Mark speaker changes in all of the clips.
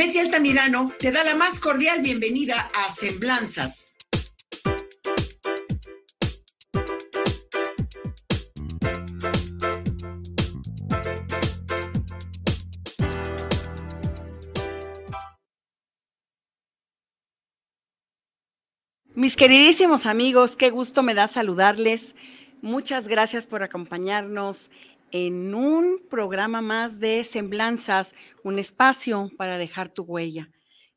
Speaker 1: Betty Altamirano te da la más cordial bienvenida a Semblanzas.
Speaker 2: Mis queridísimos amigos, qué gusto me da saludarles. Muchas gracias por acompañarnos en un programa más de Semblanzas, un espacio para dejar tu huella.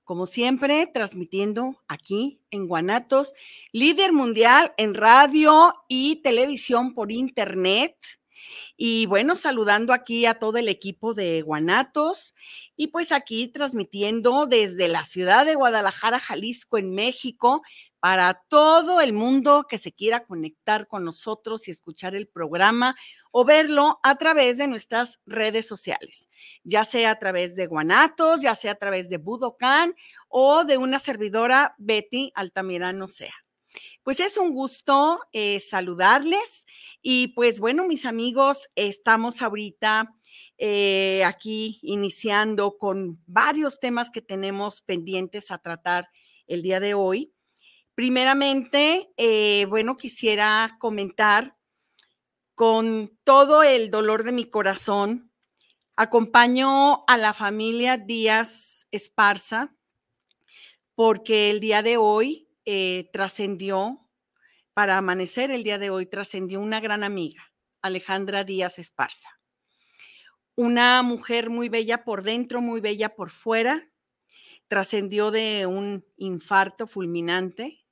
Speaker 2: Como siempre, transmitiendo aquí en Guanatos, líder mundial en radio y televisión por internet. Y bueno, saludando aquí a todo el equipo de Guanatos y pues aquí transmitiendo desde la ciudad de Guadalajara, Jalisco, en México, para todo el mundo que se quiera conectar con nosotros y escuchar el programa o verlo a través de nuestras redes sociales, ya sea a través de Guanatos, ya sea a través de Budokan o de una servidora Betty Altamirano sea. Pues es un gusto eh, saludarles y pues bueno, mis amigos, estamos ahorita eh, aquí iniciando con varios temas que tenemos pendientes a tratar el día de hoy. Primeramente, eh, bueno, quisiera comentar con todo el dolor de mi corazón, acompaño a la familia Díaz Esparza porque el día de hoy eh, trascendió, para amanecer el día de hoy, trascendió una gran amiga, Alejandra Díaz Esparza. Una mujer muy bella por dentro, muy bella por fuera, trascendió de un infarto fulminante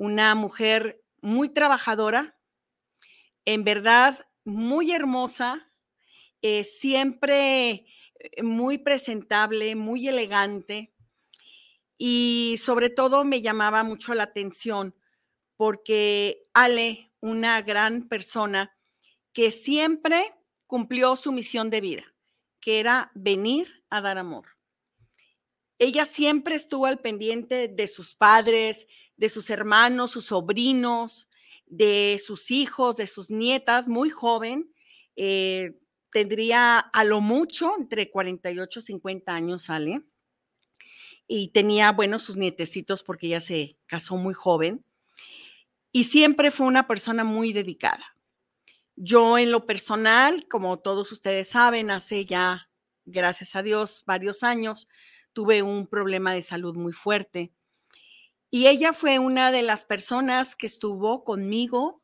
Speaker 2: una mujer muy trabajadora, en verdad muy hermosa, eh, siempre eh, muy presentable, muy elegante y sobre todo me llamaba mucho la atención porque Ale, una gran persona que siempre cumplió su misión de vida, que era venir a dar amor. Ella siempre estuvo al pendiente de sus padres, de sus hermanos, sus sobrinos, de sus hijos, de sus nietas, muy joven. Eh, tendría a lo mucho entre 48 y 50 años, sale. Y tenía, bueno, sus nietecitos porque ella se casó muy joven. Y siempre fue una persona muy dedicada. Yo en lo personal, como todos ustedes saben, hace ya, gracias a Dios, varios años, tuve un problema de salud muy fuerte y ella fue una de las personas que estuvo conmigo,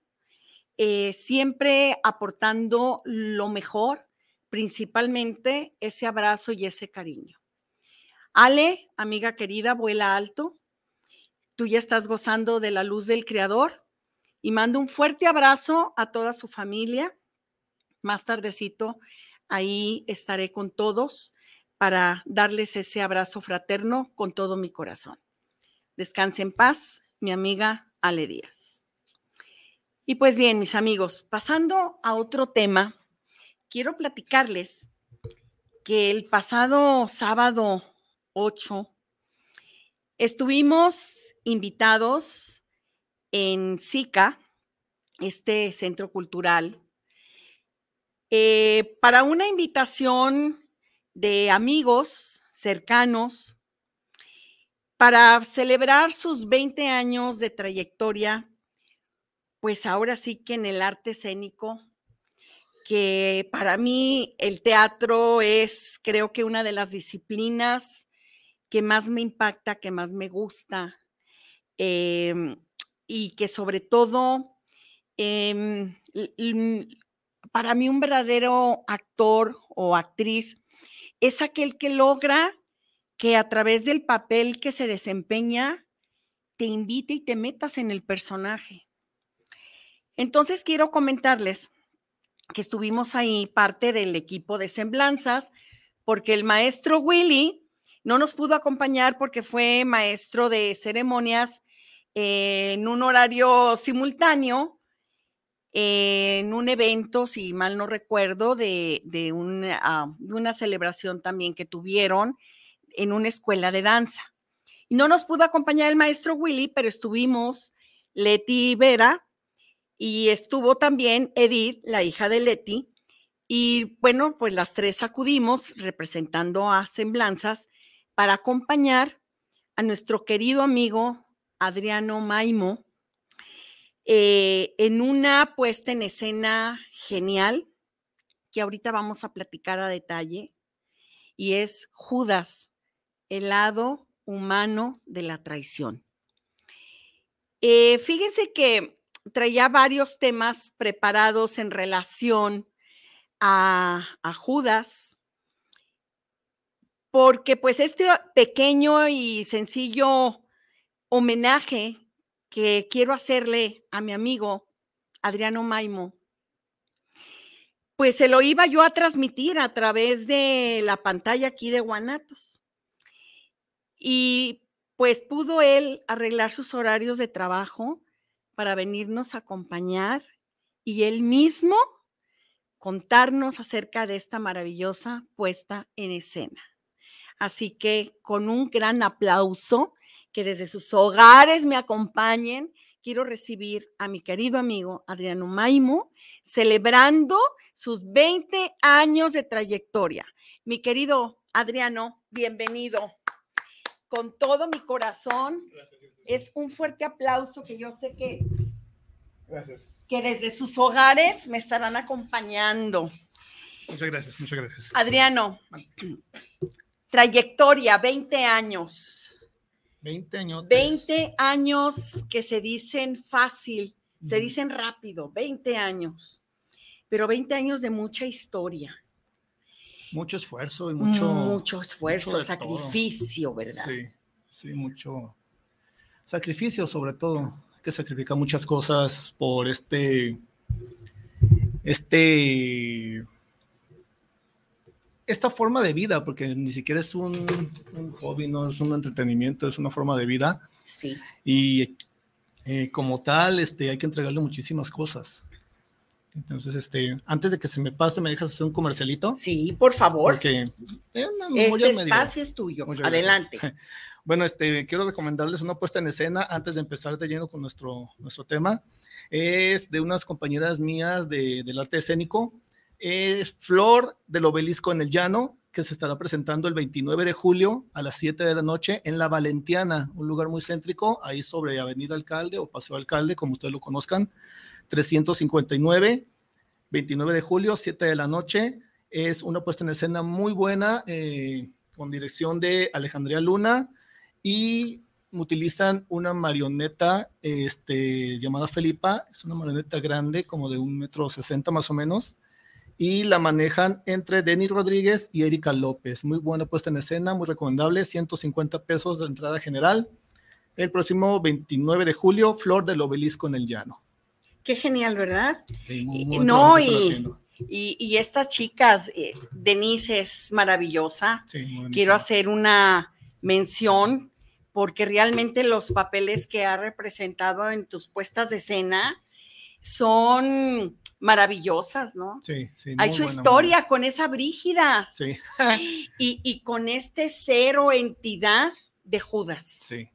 Speaker 2: eh, siempre aportando lo mejor, principalmente ese abrazo y ese cariño. Ale, amiga querida, vuela alto. Tú ya estás gozando de la luz del Creador y mando un fuerte abrazo a toda su familia. Más tardecito, ahí estaré con todos para darles ese abrazo fraterno con todo mi corazón. Descanse en paz, mi amiga Ale Díaz. Y pues bien, mis amigos, pasando a otro tema, quiero platicarles que el pasado sábado 8 estuvimos invitados en SICA, este centro cultural, eh, para una invitación de amigos cercanos para celebrar sus 20 años de trayectoria, pues ahora sí que en el arte escénico, que para mí el teatro es, creo que una de las disciplinas que más me impacta, que más me gusta, em, y que sobre todo, em, para mí un verdadero actor o actriz es aquel que logra que a través del papel que se desempeña, te invite y te metas en el personaje. Entonces quiero comentarles que estuvimos ahí parte del equipo de semblanzas, porque el maestro Willy no nos pudo acompañar porque fue maestro de ceremonias en un horario simultáneo, en un evento, si mal no recuerdo, de, una, ah, de una celebración también que tuvieron en una escuela de danza. No nos pudo acompañar el maestro Willy, pero estuvimos Leti Vera, y estuvo también Edith, la hija de Leti, y bueno, pues las tres acudimos representando a Semblanzas para acompañar a nuestro querido amigo Adriano Maimo eh, en una puesta en escena genial que ahorita vamos a platicar a detalle y es Judas, el lado humano de la traición. Eh, fíjense que traía varios temas preparados en relación a, Judas, porque pues este pequeño y sencillo homenaje que quiero hacerle a mi amigo Adriano Maimo, pues se lo iba yo a transmitir a través de la pantalla aquí de Guanatos. Y pues pudo él arreglar sus horarios de trabajo para venirnos a acompañar y él mismo contarnos acerca de esta maravillosa puesta en escena. Así que con un gran aplauso, que desde sus hogares me acompañen, quiero recibir a mi querido amigo Adriano Maimo, celebrando sus 20 años de trayectoria. Mi querido Adriano, bienvenido. Con todo mi corazón, es un fuerte aplauso que yo sé que, que desde sus hogares me estarán acompañando.
Speaker 3: Muchas gracias, muchas gracias.
Speaker 2: Adriano, trayectoria, 20 años.
Speaker 3: 20 años.
Speaker 2: 20 años que se dicen fácil, se dicen rápido, 20 años, pero 20 años de mucha historia.
Speaker 3: Mucho esfuerzo y mucho...
Speaker 2: Mucho esfuerzo, sacrificio, ¿verdad?
Speaker 3: Sí, sí, mucho, sacrificio sobre todo, hay que sacrificar muchas cosas por este, este, esta forma de vida, porque ni siquiera es un, hobby, no es un entretenimiento, es una forma de vida.
Speaker 2: Sí.
Speaker 3: Y eh, como tal, este, hay que entregarle muchísimas cosas. Entonces, este, antes de que se me pase, ¿me dejas hacer un comercialito?
Speaker 2: Sí, por favor.
Speaker 3: Porque
Speaker 2: este espacio es tuyo. Adelante.
Speaker 3: Bueno, este, quiero recomendarles una puesta en escena antes de empezar de lleno con nuestro, nuestro tema. Es de unas compañeras mías de, del arte escénico. Es Flor del Obelisco en el Llano, que se estará presentando el 29 de julio a las 7 de la noche en La Valentiana, un lugar muy céntrico, ahí sobre Avenida Alcalde o Paseo Alcalde, como ustedes lo conozcan, 359, 29 de julio, 7 de la noche. Es una puesta en escena muy buena, eh, con dirección de Alejandría Luna, y utilizan una marioneta este, llamada Felipa, es una marioneta grande, como de un metro sesenta más o menos, y la manejan entre Denis Rodríguez y Erika López. Muy buena puesta en escena, muy recomendable, 150 pesos de entrada general. El próximo 29 de julio, Flor del Obelisco en el Llano.
Speaker 2: Qué genial, ¿verdad? Sí, no, y, y, estas chicas, eh, Denise es maravillosa. Quiero hacer una mención porque realmente los papeles que ha representado en tus puestas de escena son maravillosas, ¿no?
Speaker 3: Sí, sí.
Speaker 2: Hay su historia con esa Brígida.
Speaker 3: Sí.
Speaker 2: y, y, con este cero entidad de Judas.
Speaker 3: Sí.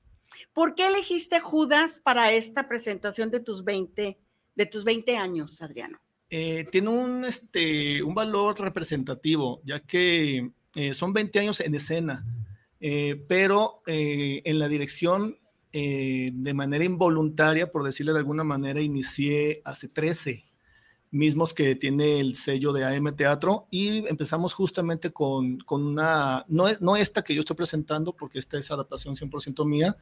Speaker 2: ¿Por qué elegiste Judas para esta presentación de tus 20, de tus 20 años, Adriano?
Speaker 3: Eh, tiene un, este, un valor representativo, ya que eh, son 20 años en escena. Eh, pero en la dirección, eh, de manera involuntaria, por decirle de alguna manera, inicié hace 13. mismos que tiene el sello de AM Teatro y empezamos justamente con, con una, no, no esta que yo estoy presentando porque esta es adaptación 100% mía,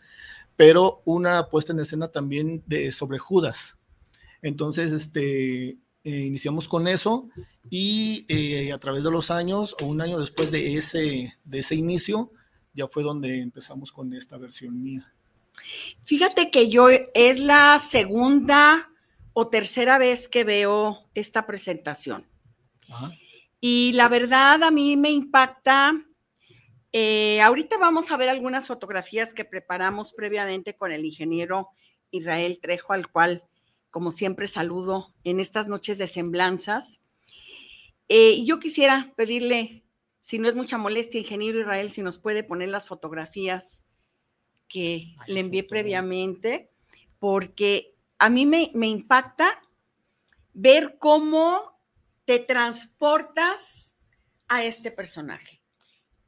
Speaker 3: pero una puesta en escena también de sobre Judas. Entonces, este, eh, iniciamos con eso y eh, a través de los años o un año después de ese, de ese inicio, ya fue donde empezamos con esta versión mía.
Speaker 2: Fíjate que yo es la segunda o tercera vez que veo esta presentación. Y la verdad a mí me impacta. Eh, ahorita vamos a ver algunas fotografías que preparamos previamente con el ingeniero Israel Trejo, al cual, como siempre, saludo en estas noches de semblanzas. Eh, yo quisiera pedirle, si no es mucha molestia, ingeniero Israel, si nos puede poner las fotografías que le envié previamente, porque a mí me, impacta ver cómo te transportas a este personaje.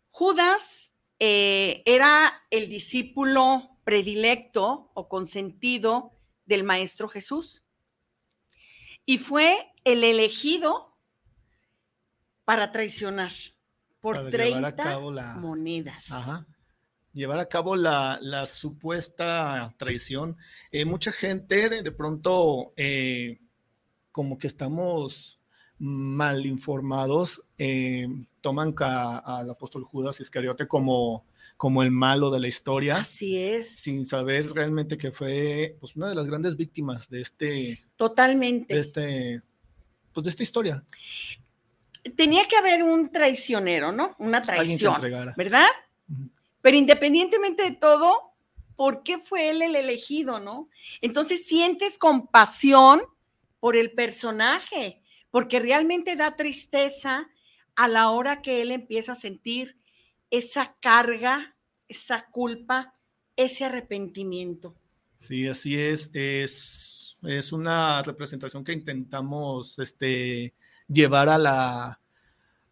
Speaker 2: Judas eh, era el discípulo predilecto o consentido del Maestro Jesús y fue el elegido para traicionar por 30 monedas
Speaker 3: llevar a cabo la, supuesta traición. Eh, mucha gente de, pronto, eh, como que estamos mal informados, eh, toman al apóstol Judas Iscariote como, como el malo de la historia.
Speaker 2: Así es.
Speaker 3: Sin saber realmente que fue pues, una de las grandes víctimas de este.
Speaker 2: Totalmente.
Speaker 3: De este. Pues de esta historia.
Speaker 2: Tenía que haber un traicionero, ¿no? Una traición. ¿Verdad? Pero independientemente de todo, ¿por qué fue él el elegido, no? Entonces sientes compasión por el personaje, porque realmente da tristeza a la hora que él empieza a sentir esa carga, esa culpa, ese arrepentimiento.
Speaker 3: Sí, así es. Es, es una representación que intentamos este, llevar a la,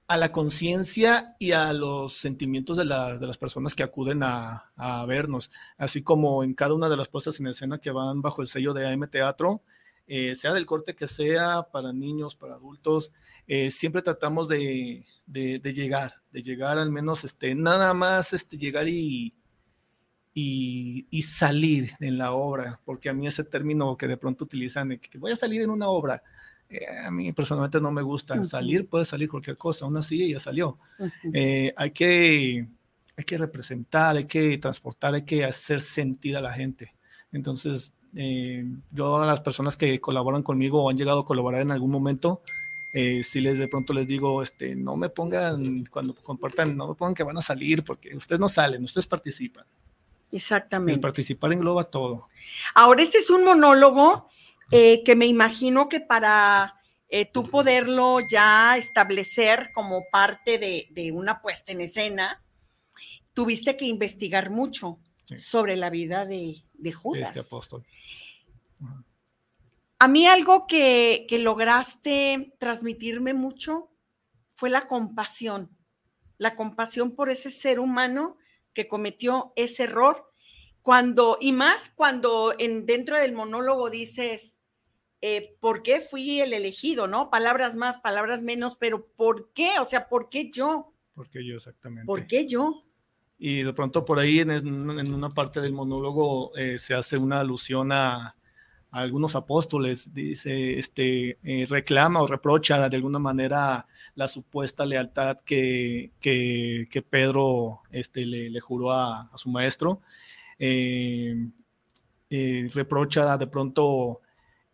Speaker 3: a la conciencia y a los sentimientos de, las personas que acuden a, vernos, así como en cada una de las puestas en escena que van bajo el sello de AM Teatro, eh, sea del corte que sea, para niños, para adultos, eh, siempre tratamos de, llegar, de llegar al menos, este, nada más este, llegar y, y, y, salir en la obra, porque a mí ese término que de pronto utilizan, que voy a salir en una obra, eh, a mí personalmente no me gusta salir, puede salir cualquier cosa, aún así ya salió. Eh, hay, que, hay que representar, hay que transportar, hay que hacer sentir a la gente. Entonces, eh, yo a las personas que colaboran conmigo o han llegado a colaborar en algún momento, si les de pronto les digo, este, no me pongan, cuando compartan, no me pongan que van a salir, porque ustedes no salen, ustedes participan.
Speaker 2: Exactamente.
Speaker 3: El participar engloba todo.
Speaker 2: Ahora, este es un monólogo eh, que me imagino que para eh, tú poderlo ya establecer como parte de, una puesta en escena, tuviste que investigar mucho sobre la vida de, Judas.
Speaker 3: este apóstol.
Speaker 2: A mí algo que, que lograste transmitirme mucho fue la compasión, la compasión por ese ser humano que cometió ese error cuando, y más cuando en, dentro del monólogo dices, eh, ¿por qué fui el elegido, no? Palabras más, palabras menos, pero ¿por qué? O sea, ¿por qué yo?
Speaker 3: ¿Por qué yo exactamente?
Speaker 2: ¿Por qué yo?
Speaker 3: Y de pronto por ahí en, una parte del monólogo eh, se hace una alusión a, algunos apóstoles, dice, este, eh, reclama o reprocha de alguna manera la supuesta lealtad que, que, Pedro este, le, juró a, su maestro. reprocha de pronto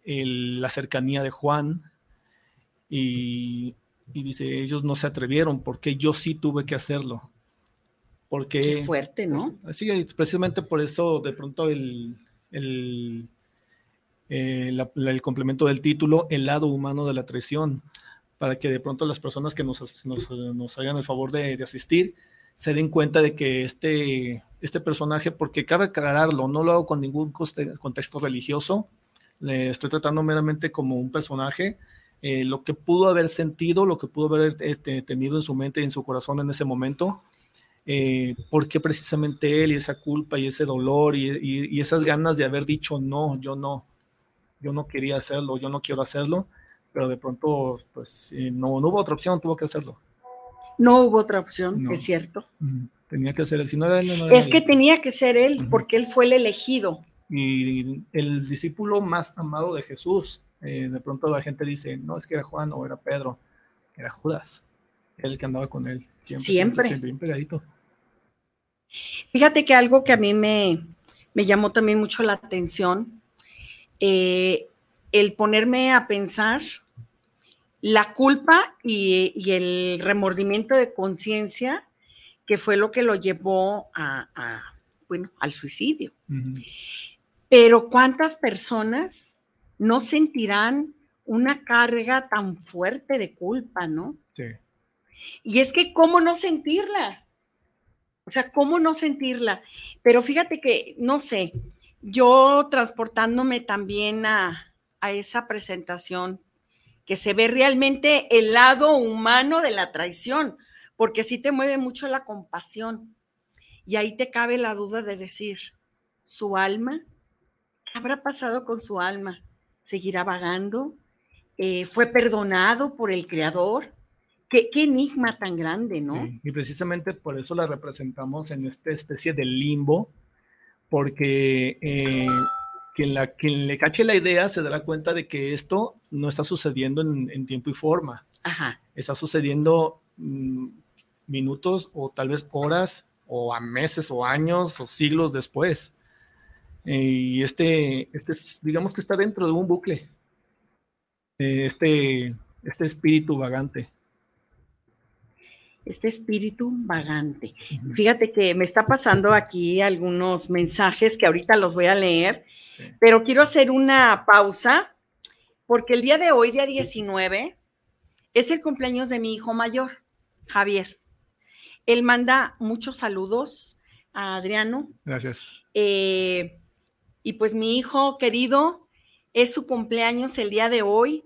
Speaker 3: la cercanía de Juan y, dice, ellos no se atrevieron, porque yo sí tuve que hacerlo. Porque,
Speaker 2: Qué fuerte, ¿no?
Speaker 3: Sí, precisamente por eso de pronto el, el, eh, el complemento del título, el lado humano de la traición, para que de pronto las personas que nos, nos, hagan el favor de, de, asistir se den cuenta de que este, este personaje, porque cabe aclararlo, no lo hago con ningún contexto religioso, le estoy tratando meramente como un personaje, eh, lo que pudo haber sentido, lo que pudo haber este, tenido en su mente y en su corazón en ese momento, eh, porque precisamente él y esa culpa y ese dolor y, y, esas ganas de haber dicho no, yo no, yo no quería hacerlo, yo no quiero hacerlo, pero de pronto, pues no, no hubo otra opción, tuvo que hacerlo.
Speaker 2: No hubo otra opción, es cierto.
Speaker 3: Tenía que ser él, si no era él,
Speaker 2: no Es que tenía que ser él, porque él fue el elegido.
Speaker 3: Y el discípulo más amado de Jesús. Eh, de pronto la gente dice, no, es que era Juan o era Pedro, era Judas, el que andaba con él. Siempre. Siempre. Siempre, bien pegadito.
Speaker 2: Fíjate que algo que a mí me, me llamó también mucho la atención, eh, el ponerme a pensar la culpa y, el remordimiento de conciencia que fue lo que lo llevó a, bueno, al suicidio. Pero ¿cuántas personas no sentirán una carga tan fuerte de culpa, no? Sí. Y es que, ¿cómo no sentirla? O sea, ¿cómo no sentirla? Pero fíjate que, no sé, yo transportándome también a, a esa presentación, que se ve realmente el lado humano de la traición, porque sí te mueve mucho la compasión. Y ahí te cabe la duda de decir, ¿su alma? ¿Qué habrá pasado con su alma? ¿Seguirá vagando? Eh, ¿Fue perdonado por el Creador? Qué, enigma tan grande, ¿no?
Speaker 3: y precisamente por eso la representamos en esta especie de limbo, porque eh, quien, la, quien le cache la idea se dará cuenta de que esto no está sucediendo en, tiempo y forma. Ajá. Está sucediendo mm, minutos o tal vez horas o a meses o años o siglos después. Y este, este digamos que está dentro de un bucle. Eh, este, este espíritu vagante
Speaker 2: este espíritu vagante. Fíjate que me está pasando aquí algunos mensajes que ahorita los voy a leer, pero quiero hacer una pausa porque el día de hoy, día 19, es el cumpleaños de mi hijo mayor, Javier. Él manda muchos saludos a Adriano.
Speaker 3: Gracias.
Speaker 2: Eh, y pues mi hijo querido, es su cumpleaños el día de hoy.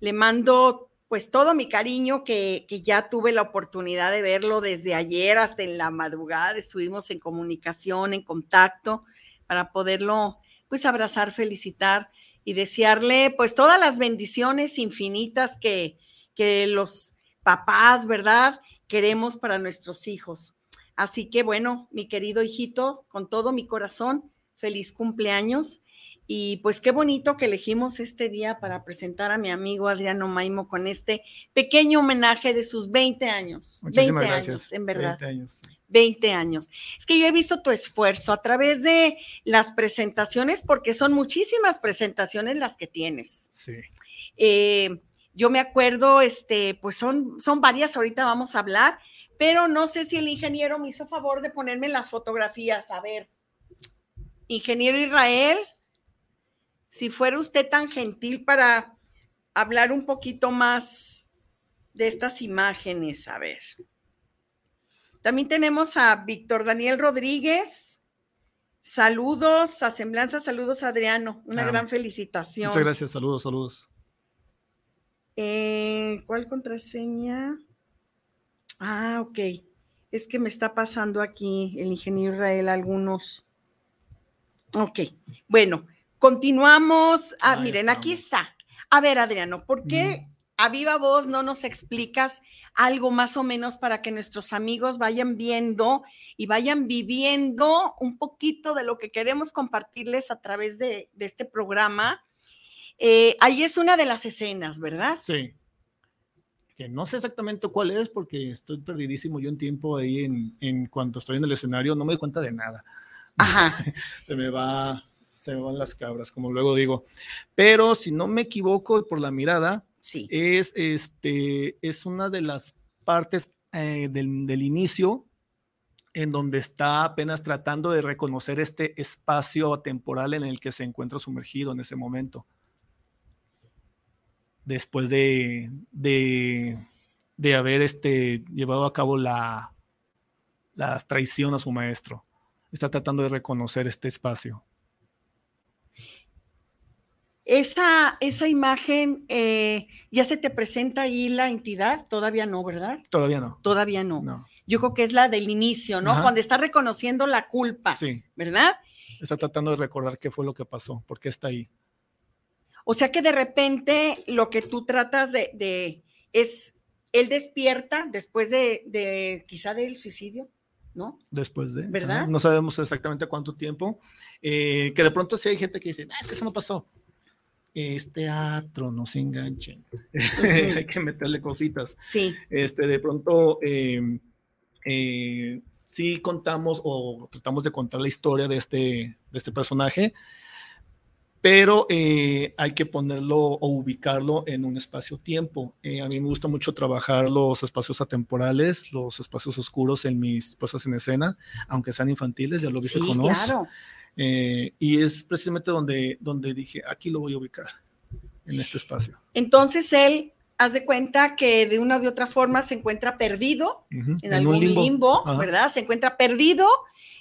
Speaker 2: Le mando pues todo mi cariño que, ya tuve la oportunidad de verlo desde ayer hasta en la madrugada, estuvimos en comunicación, en contacto, para poderlo pues abrazar, felicitar y desearle pues todas las bendiciones infinitas que, que los papás, ¿verdad? Queremos para nuestros hijos. Así que bueno, mi querido hijito, con todo mi corazón, feliz cumpleaños y pues qué bonito que elegimos este día para presentar a mi amigo Adriano Maimo con este pequeño homenaje de sus 20 años.
Speaker 3: Muchísimas gracias.
Speaker 2: Años, en verdad.
Speaker 3: 20 años.
Speaker 2: 20 años. Es que yo he visto tu esfuerzo a través de las presentaciones, porque son muchísimas presentaciones las que tienes.
Speaker 3: Sí.
Speaker 2: Eh, yo me acuerdo, este, pues son, son varias, ahorita vamos a hablar, pero no sé si el ingeniero me hizo favor de ponerme las fotografías. A ver, ingeniero Israel si fuera usted tan gentil para hablar un poquito más de estas imágenes, a ver. También tenemos a Víctor Daniel Rodríguez. Saludos a Semblanza, saludos Adriano. Una ah, gran felicitación.
Speaker 3: Muchas gracias, saludos, saludos.
Speaker 2: Eh, ¿Cuál contraseña? Ah, ok. Es que me está pasando aquí el ingeniero Israel algunos. Ok, bueno, Continuamos. Ah, miren, aquí está. A ver, Adriano, ¿por qué a viva voz no nos explicas algo más o menos para que nuestros amigos vayan viendo y vayan viviendo un poquito de lo que queremos compartirles a través de, este programa? Eh, ahí es una de las escenas, ¿verdad?
Speaker 3: Sí. Que no sé exactamente cuál es porque estoy perdidísimo yo un tiempo ahí en, en cuanto estoy en el escenario, no me doy cuenta de nada.
Speaker 2: Ajá.
Speaker 3: Se me va se me van las cabras, como luego digo. Pero si no me equivoco por la mirada,
Speaker 2: sí.
Speaker 3: es, este, es una de las partes eh, del, inicio en donde está apenas tratando de reconocer este espacio temporal en el que se encuentra sumergido en ese momento. Después de, de, haber este, llevado a cabo la, la traición a su maestro. Está tratando de reconocer este espacio.
Speaker 2: Esa, esa imagen, eh, ¿ya se te presenta ahí la entidad? Todavía no, ¿verdad?
Speaker 3: Todavía no.
Speaker 2: Todavía no. Yo creo que es la del inicio, ¿no? Cuando está reconociendo la culpa,
Speaker 3: sí.
Speaker 2: ¿verdad?
Speaker 3: Está tratando de recordar qué fue lo que pasó, por qué está ahí.
Speaker 2: O sea que de repente lo que tú tratas de, de es, él despierta después de, de quizá del suicidio, ¿no?
Speaker 3: Después de.
Speaker 2: ¿Verdad?
Speaker 3: ajá, No sabemos exactamente cuánto tiempo. eh, que de pronto sí hay gente que dice, "Ah, es que eso no pasó. Es teatro, no se enganchen. hay que meterle cositas.
Speaker 2: Sí,
Speaker 3: Este, de pronto, eh, eh, sí contamos o tratamos de contar la historia de este, de este personaje, pero eh, hay que ponerlo o ubicarlo en un espacio-tiempo. Eh, a mí me gusta mucho trabajar los espacios atemporales, los espacios oscuros en mis puestas en escena, aunque sean infantiles, ya lo viste
Speaker 2: sí,
Speaker 3: con
Speaker 2: claro.
Speaker 3: Eh, y es precisamente donde, donde dije, aquí lo voy a ubicar, en este espacio.
Speaker 2: Entonces él, haz de cuenta que de una u otra forma se encuentra perdido
Speaker 3: Ujú,
Speaker 2: en, algún limbo, ¿verdad? Se encuentra perdido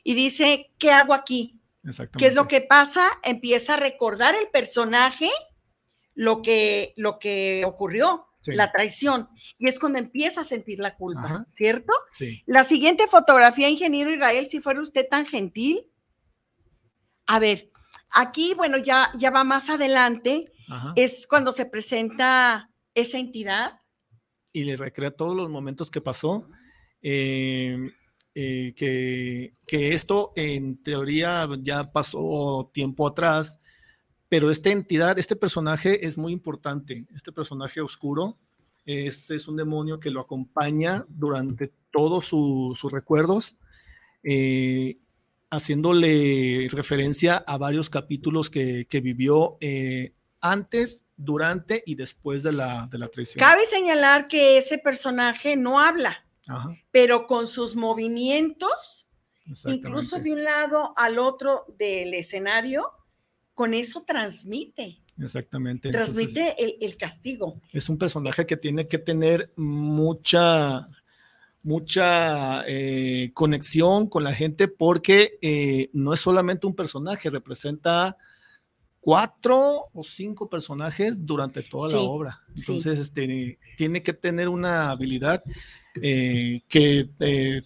Speaker 2: y dice, ¿qué hago aquí?
Speaker 3: Exactamente.
Speaker 2: ¿Qué es lo que pasa? Empieza a recordar el personaje lo que, lo que ocurrió,
Speaker 3: Sí.
Speaker 2: la traición. Y es cuando empieza a sentir la culpa,
Speaker 3: Ajá.
Speaker 2: ¿cierto?
Speaker 3: Sí.
Speaker 2: La siguiente fotografía, ingeniero Israel, si fuera usted tan gentil. A ver, aquí, bueno, ya, ya va más adelante,
Speaker 3: Ajá.
Speaker 2: es cuando se presenta esa entidad.
Speaker 3: y le recrea todos los momentos que pasó. eh, eh, que, esto en teoría ya pasó tiempo atrás, pero esta entidad, este personaje es muy importante, este personaje oscuro, este es un demonio que lo acompaña durante todos su- sus recuerdos, eh, haciéndole referencia a varios capítulos que, que vivió eh, antes, durante y después de la, de la traición.
Speaker 2: Cabe señalar que ese personaje no habla,
Speaker 3: Ajá,
Speaker 2: pero con sus movimientos, incluso de un lado al otro del escenario, con eso transmite,
Speaker 3: Exactamente. Entonces,
Speaker 2: transmite el, el castigo.
Speaker 3: es un personaje que tiene que tener mucha, mucha eh, conexión con la gente porque eh, no es solamente un personaje, representa cuatro o cinco personajes durante toda la obra.
Speaker 2: sí.
Speaker 3: Entonces, este, tiene que tener una habilidad eh, que eh,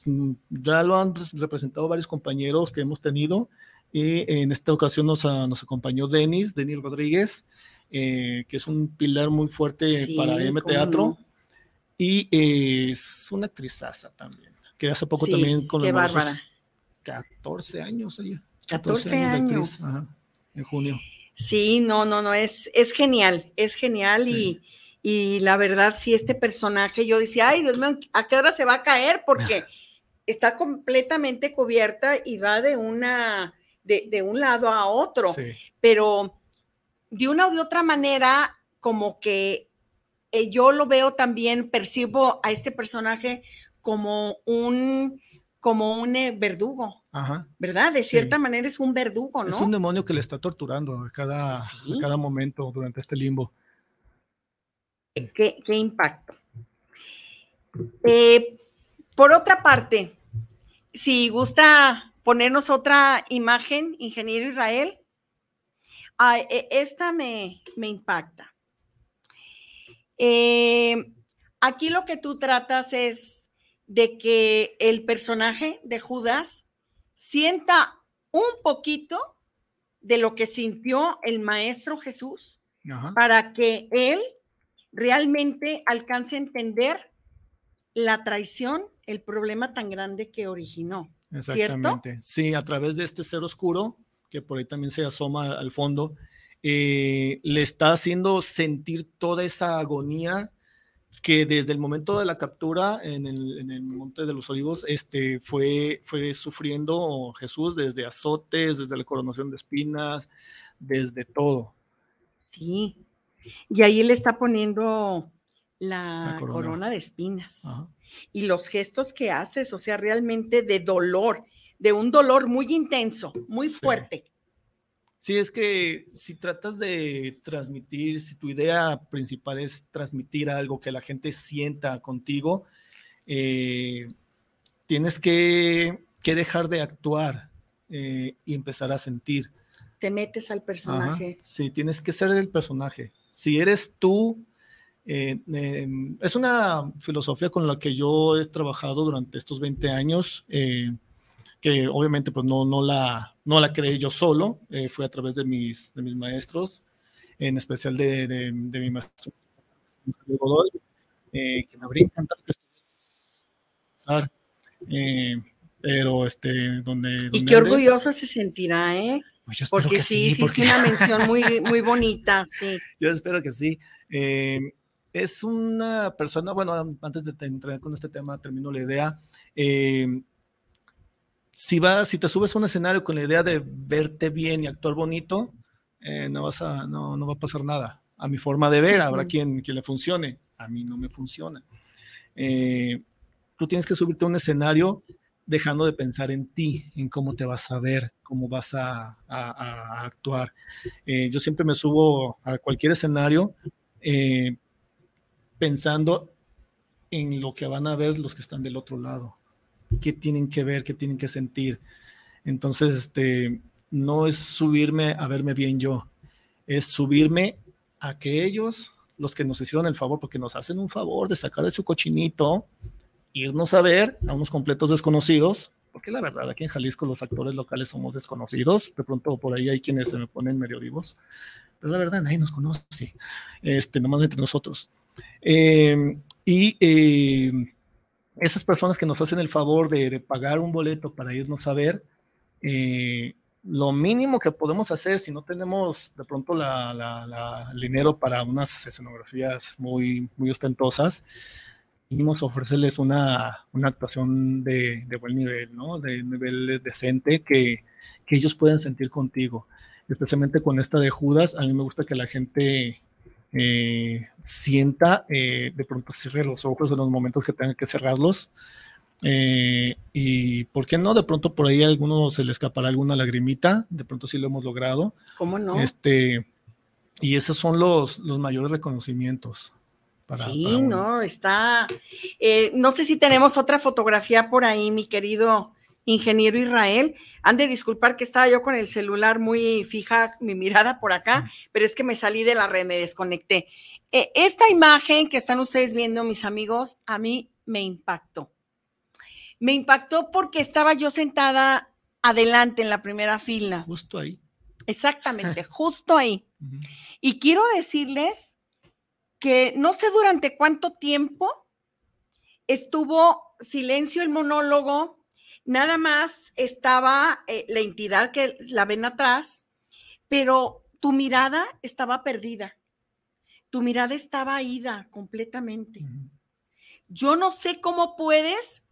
Speaker 3: ya lo han representado varios compañeros que hemos tenido. Y en esta ocasión nos, a- nos acompañó Denis, Denis Rodríguez, eh, que es un pilar muy fuerte
Speaker 2: Sí,
Speaker 3: para M Teatro.
Speaker 2: no.
Speaker 3: Y es una actrizaza también, que hace poco
Speaker 2: Sí,
Speaker 3: también con los
Speaker 2: bárbara.
Speaker 3: 14 años ella.
Speaker 2: 14
Speaker 3: de actriz,
Speaker 2: años.
Speaker 3: ajá, en junio.
Speaker 2: Sí, no, no, no, es, es genial, es genial
Speaker 3: Sí.
Speaker 2: y, y la verdad, sí, este personaje, yo decía, ay, Dios mío, ¿a qué hora se va a caer? Porque está completamente cubierta y va de una, de, de un lado a otro,
Speaker 3: Sí,
Speaker 2: pero de una u de otra manera, como que eh, yo lo veo también, percibo a este personaje como un, como un eh, verdugo,
Speaker 3: ajá.
Speaker 2: ¿verdad? De
Speaker 3: Sí.
Speaker 2: cierta manera es un verdugo, ¿no?
Speaker 3: Es un demonio que le está torturando a cada,
Speaker 2: Sí.
Speaker 3: a cada momento durante este limbo.
Speaker 2: Qué, qué impacto. Eh, por otra parte, si gusta ponernos otra imagen, ingeniero Israel, ah, e- esta me, me impacta. Eh, aquí lo que tú tratas es de que el personaje de Judas sienta un poquito de lo que sintió el maestro Jesús
Speaker 3: Ajá.
Speaker 2: para que él realmente alcance a entender la traición, el problema tan grande que originó. ¿Cierto?
Speaker 3: Exactamente. Sí, a través de este ser oscuro, que por ahí también se asoma al fondo, eh, le está haciendo sentir toda esa agonía que desde el momento de la captura en el, en el Monte de los Olivos este, fue, fue sufriendo Jesús desde azotes, desde la coronación de espinas, desde todo.
Speaker 2: Sí. Y ahí le está poniendo la,
Speaker 3: La corona.
Speaker 2: corona. de espinas.
Speaker 3: Ajá.
Speaker 2: Y los gestos que haces, o sea, realmente de dolor, de un dolor muy intenso, muy fuerte.
Speaker 3: Sí, es que si tratas de transmitir, si tu idea principal es transmitir algo que la gente sienta contigo, eh, tienes que, que dejar de actuar eh, y empezar a sentir.
Speaker 2: Te metes al
Speaker 3: Ajá.
Speaker 2: personaje.
Speaker 3: Sí, tienes que ser el personaje. Si eres tú, eh, eh, es una filosofía con la que yo he trabajado durante estos 20 años, eh, que obviamente pues no, no, la, no la creé yo solo, eh, fue a través de mis, de mis maestros. en especial de, de, mi maestro Godoy, que me habría encantado que estuviera pero este, donde,
Speaker 2: y qué orgulloso se sentirá, ¿eh?
Speaker 3: Pues
Speaker 2: porque sí, sí, porque... es una mención muy, muy bonita, sí.
Speaker 3: Yo espero que sí. Eh, es una persona, bueno, antes de entrar con este tema, termino la idea. Eh, si, vas, si te subes a un escenario con la idea de verte bien y actuar bonito, eh, no, vas a, no, no, va a pasar nada. A mi forma de ver, habrá quien, quien le funcione. A mí no me funciona. tú tienes que subirte a un escenario dejando de pensar en ti, en cómo te vas a ver, cómo vas a, actuar. Eh, yo siempre me subo a cualquier escenario eh, pensando en lo que van a ver los que están del otro lado, qué tienen que ver, qué tienen que sentir. Entonces, este, no es subirme a verme bien yo, es subirme a que ellos, los que nos hicieron el favor, porque nos hacen un favor de sacar de su cochinito, irnos a ver a unos completos desconocidos, porque la verdad aquí en Jalisco los actores locales somos desconocidos, de pronto por ahí hay quienes se me ponen medio vivos, pero la verdad nadie nos conoce, este, nomás entre nosotros. Eh, y eh, esas personas que nos hacen el favor de, pagar un boleto para irnos a ver, eh, lo mínimo que podemos hacer si no tenemos de pronto la, el dinero para unas escenografías muy, muy ostentosas, ofrecerles una, una actuación de, de, buen nivel, ¿no? De nivel decente que, que, ellos puedan sentir contigo. Especialmente con esta de Judas, a mí me gusta que la gente eh, sienta, eh, de pronto cierre los ojos en los momentos que tengan que cerrarlos. Eh, y por qué no, de pronto por ahí a algunos se le escapará alguna lagrimita, de pronto sí lo hemos logrado.
Speaker 2: ¿Cómo no?
Speaker 3: Este, y esos son los, los mayores reconocimientos
Speaker 2: sí, no, está. Eh, no sé si tenemos otra fotografía por ahí, mi querido ingeniero Israel. Han de disculpar que estaba yo con el celular muy fija, mi mirada por acá, pero es que me salí de la red, me desconecté. Eh, esta imagen que están ustedes viendo, mis amigos, a mí me impactó. Me impactó porque estaba yo sentada adelante en la primera fila.
Speaker 3: Justo ahí.
Speaker 2: Exactamente, justo ahí. Y quiero decirles que no sé durante cuánto tiempo estuvo silencio el monólogo, nada más estaba eh, la entidad que la ven atrás, pero tu mirada estaba perdida, tu mirada estaba ida completamente. Yo no sé cómo puedes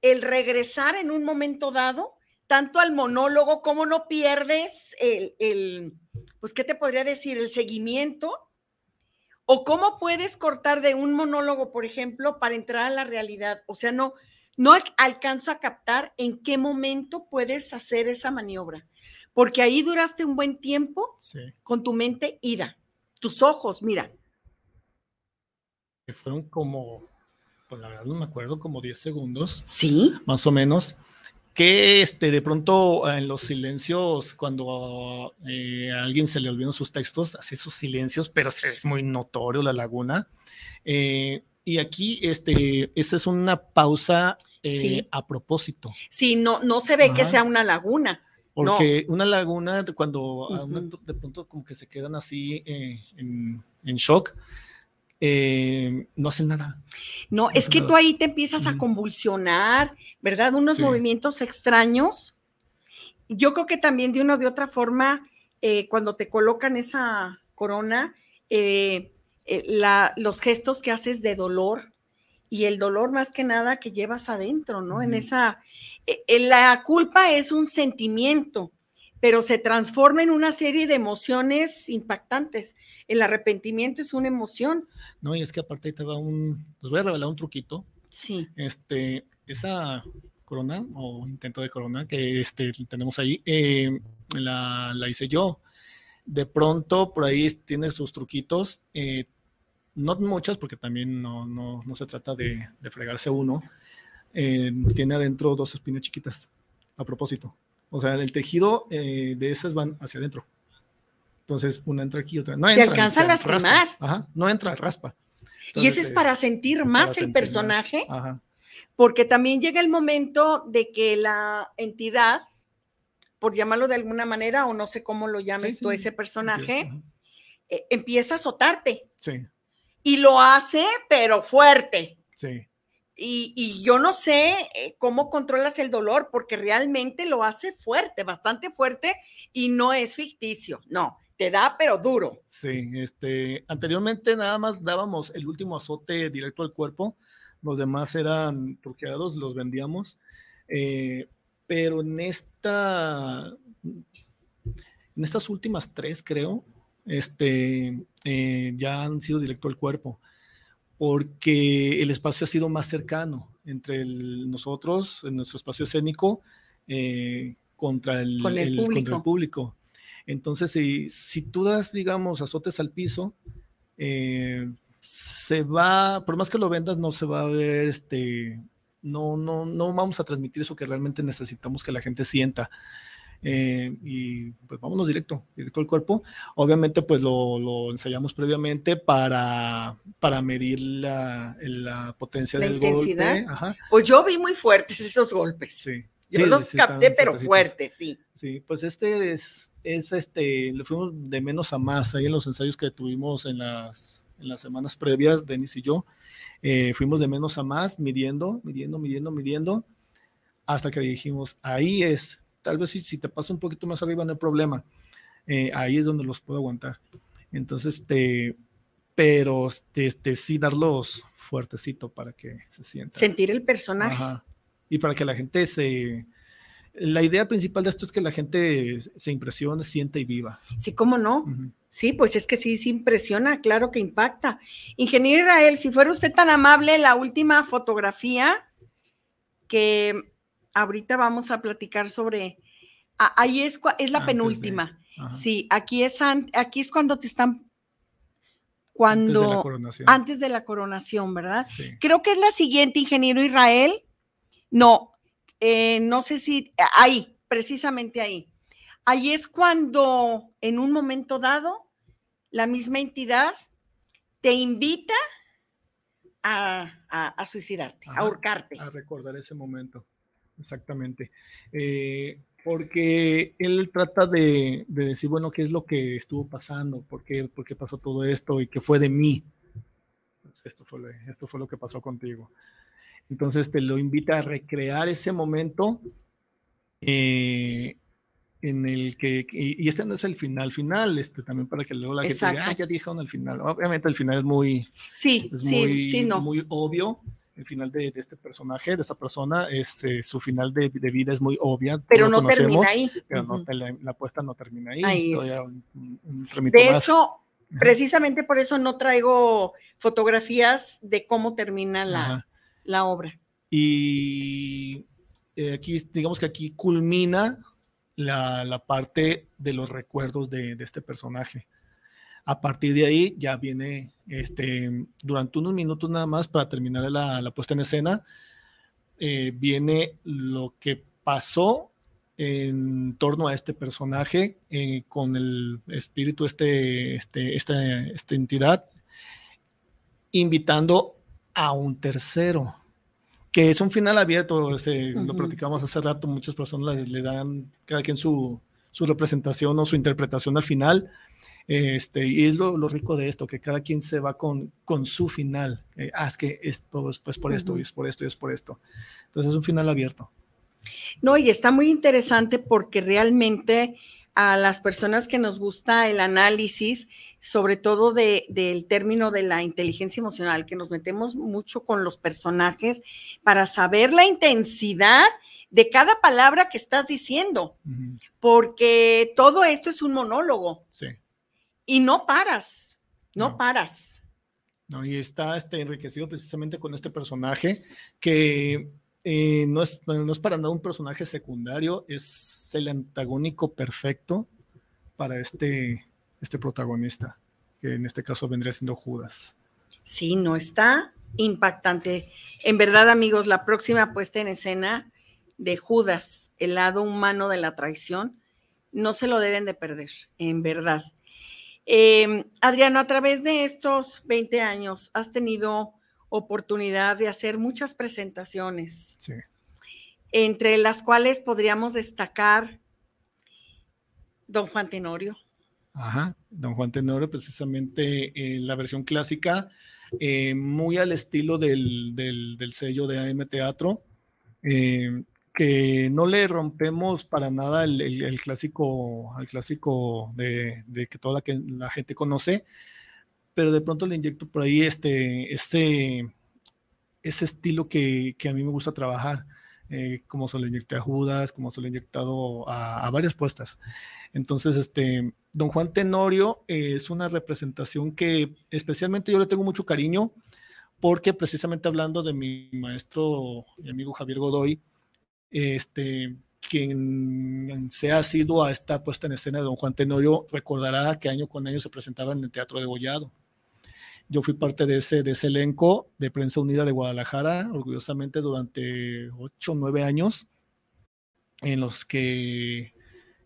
Speaker 2: el regresar en un momento dado, tanto al monólogo, cómo no pierdes el, el pues, ¿qué te podría decir? El seguimiento o cómo puedes cortar de un monólogo, por ejemplo, para entrar a la realidad. O sea, no, no alcanzo a captar en qué momento puedes hacer esa maniobra, porque ahí duraste un buen tiempo con tu mente ida, tus ojos, mira.
Speaker 3: Fueron como, pues la verdad no me acuerdo, como 10 segundos.
Speaker 2: Sí.
Speaker 3: Más o menos que este, de pronto en los silencios, cuando eh, a alguien se le olvidan sus textos, hace esos silencios, pero es muy notorio la laguna. Eh, y aquí, este, esa es una pausa eh, a propósito.
Speaker 2: Sí, no, no se ve que sea una laguna.
Speaker 3: Porque una laguna, cuando de pronto como que se quedan así en, en shock, eh, no hacen nada.
Speaker 2: No, es que tú ahí te empiezas a convulsionar, ¿verdad? Unos movimientos extraños. Yo creo que también de una o de otra forma, eh, cuando te colocan esa corona, eh, los gestos que haces de dolor y el dolor más que nada que llevas adentro, ¿no? En esa, la culpa es un sentimiento, pero se transforma en una serie de emociones impactantes. El arrepentimiento es una emoción.
Speaker 3: No, y es que aparte te va un, les voy a revelar un truquito.
Speaker 2: Sí.
Speaker 3: Este, esa corona o intento de corona que este, tenemos ahí, eh, la, hice yo. De pronto por ahí tiene sus truquitos, eh, no muchas porque también no, no, no se trata de, de fregarse uno. Eh, tiene adentro dos espinas chiquitas, a propósito. O sea, el tejido eh, de esas van hacia adentro. Entonces, una entra aquí, otra no entra.
Speaker 2: Te alcanza a lastimar.
Speaker 3: Ajá, no entra, raspa.
Speaker 2: y ese es para sentir más el personaje. Ajá. Porque también llega el momento de que la entidad, por llamarlo de alguna manera, o no sé cómo lo llames tú, ese personaje, eh, empieza a azotarte.
Speaker 3: Sí.
Speaker 2: Y lo hace, pero fuerte.
Speaker 3: Sí.
Speaker 2: Y, yo no sé eh, cómo controlas el dolor, porque realmente lo hace fuerte, bastante fuerte, y no es ficticio, no, te da, pero duro.
Speaker 3: Sí, este, anteriormente nada más dábamos el último azote directo al cuerpo, los demás eran truqueados, los vendíamos, eh, pero en esta, en estas últimas tres, creo, este, eh, ya han sido directo al cuerpo porque el espacio ha sido más cercano entre nosotros, en nuestro espacio escénico, eh, contra, el, contra, el, público. Entonces, si, si, tú das, digamos, azotes al piso, eh, se va, por más que lo vendas, no se va a ver, este, no, no, no vamos a transmitir eso que realmente necesitamos que la gente sienta. Eh, y pues vámonos directo, directo al cuerpo. Obviamente pues lo, ensayamos previamente para, para medir la, la potencia del golpe.
Speaker 2: Pues yo vi muy fuertes esos golpes.
Speaker 3: Sí.
Speaker 2: Yo los capté, pero fuertes, sí.
Speaker 3: Sí, pues este es, es este, le fuimos de menos a más ahí en los ensayos que tuvimos en las, en las semanas previas, Denis y yo. Eh, fuimos de menos a más, midiendo, midiendo, midiendo, midiendo, hasta que dijimos, ahí es, Tal vez si, si te pasa un poquito más arriba no hay problema. Eh, ahí es donde los puedo aguantar. Entonces, este, pero este, este, sí darlos fuertecito para que se sienta.
Speaker 2: Sentir el personaje.
Speaker 3: Y para que la gente se... La idea principal de esto es que la gente se impresione, sienta y viva.
Speaker 2: Sí, cómo no. Sí, pues es que sí, sí impresiona, claro que impacta. Ingeniero Israel, si fuera usted tan amable, la última fotografía que ahorita vamos a platicar sobre, ahí es, es la penúltima. sí, aquí es, aquí es cuando te están cuando antes de la coronación, antes de la coronación ¿verdad? Creo que es la siguiente, ingeniero Israel. No, eh, no sé si ahí, precisamente ahí. Ahí es cuando en un momento dado la misma entidad te invita a, suicidarte, a ahorcarte.
Speaker 3: A recordar ese momento exactamente. Eh, porque él trata de, decir, bueno, qué es lo que estuvo pasando, por qué, por qué pasó todo esto y qué fue de mí. Pues esto, fue, esto fue lo que pasó contigo. Entonces te lo invita a recrear ese momento eh, en el que, y, este no es el final final, este también para que luego la gente diga, ah, ya dijeron el final. Obviamente el final es muy,
Speaker 2: sí, sí, sí, no.
Speaker 3: muy obvio, el final de, este personaje, de esta persona, es, eh, su final de, vida es muy obvia.
Speaker 2: Pero no termina ahí.
Speaker 3: Pero no, la, apuesta no termina ahí.
Speaker 2: de hecho, precisamente por eso no traigo fotografías de cómo termina la, la obra.
Speaker 3: Y eh, aquí, digamos que aquí culmina la, la, parte de los recuerdos de, de este personaje. A partir de ahí ya viene este, durante unos minutos nada más para terminar la, puesta en escena, eh, viene lo que pasó en torno a este personaje eh, con el espíritu, este, este, esta, esta entidad, invitando a un tercero, que es un final abierto, este, lo platicamos hace rato, muchas personas le, dan cada quien su, su, representación o su interpretación al final. Este, y es lo, rico de esto, que cada quien se va con, con su final. Eh, ah, es que esto es pues por esto, y es por esto, y es por esto. Entonces es un final abierto.
Speaker 2: No, y está muy interesante porque realmente a las personas que nos gusta el análisis, sobre todo de, del término de la inteligencia emocional, que nos metemos mucho con los personajes para saber la intensidad de cada palabra que estás diciendo, porque todo esto es un monólogo.
Speaker 3: Sí
Speaker 2: y no paras, no, paras.
Speaker 3: No, y está este, enriquecido precisamente con este personaje que eh, no, es, no es para nada un personaje secundario, es el antagónico perfecto para este, este protagonista, que en este caso vendría siendo Judas.
Speaker 2: Sí, no está impactante. En verdad, amigos, la próxima puesta en escena de Judas, el lado humano de la traición, no se lo deben de perder, en verdad. Em, Adriano, a través de estos 20 años has tenido oportunidad de hacer muchas presentaciones, entre las cuales podríamos destacar Don Juan Tenorio.
Speaker 3: Ajá, Don Juan Tenorio, precisamente eh, la versión clásica, eh, muy al estilo del, del, sello de AM Teatro, eh, que no le rompemos para nada el, el, clásico, al clásico de, de, que toda la, que gente conoce, pero de pronto le inyecto por ahí este, este, ese estilo que, que a mí me gusta trabajar. Eh, como se lo inyecté a Judas, como se lo he inyectado a, varias puestas. Entonces, este, Don Juan Tenorio eh, es una representación que especialmente yo le tengo mucho cariño, porque precisamente hablando de mi maestro y amigo Javier Godoy, este, quien se ha sido a esta puesta en escena de Don Juan Tenorio, recordará que año con año se presentaba en el Teatro de Gollado. Yo fui parte de ese, de ese elenco de Prensa Unida de Guadalajara, orgullosamente durante ocho o nueve años, en los que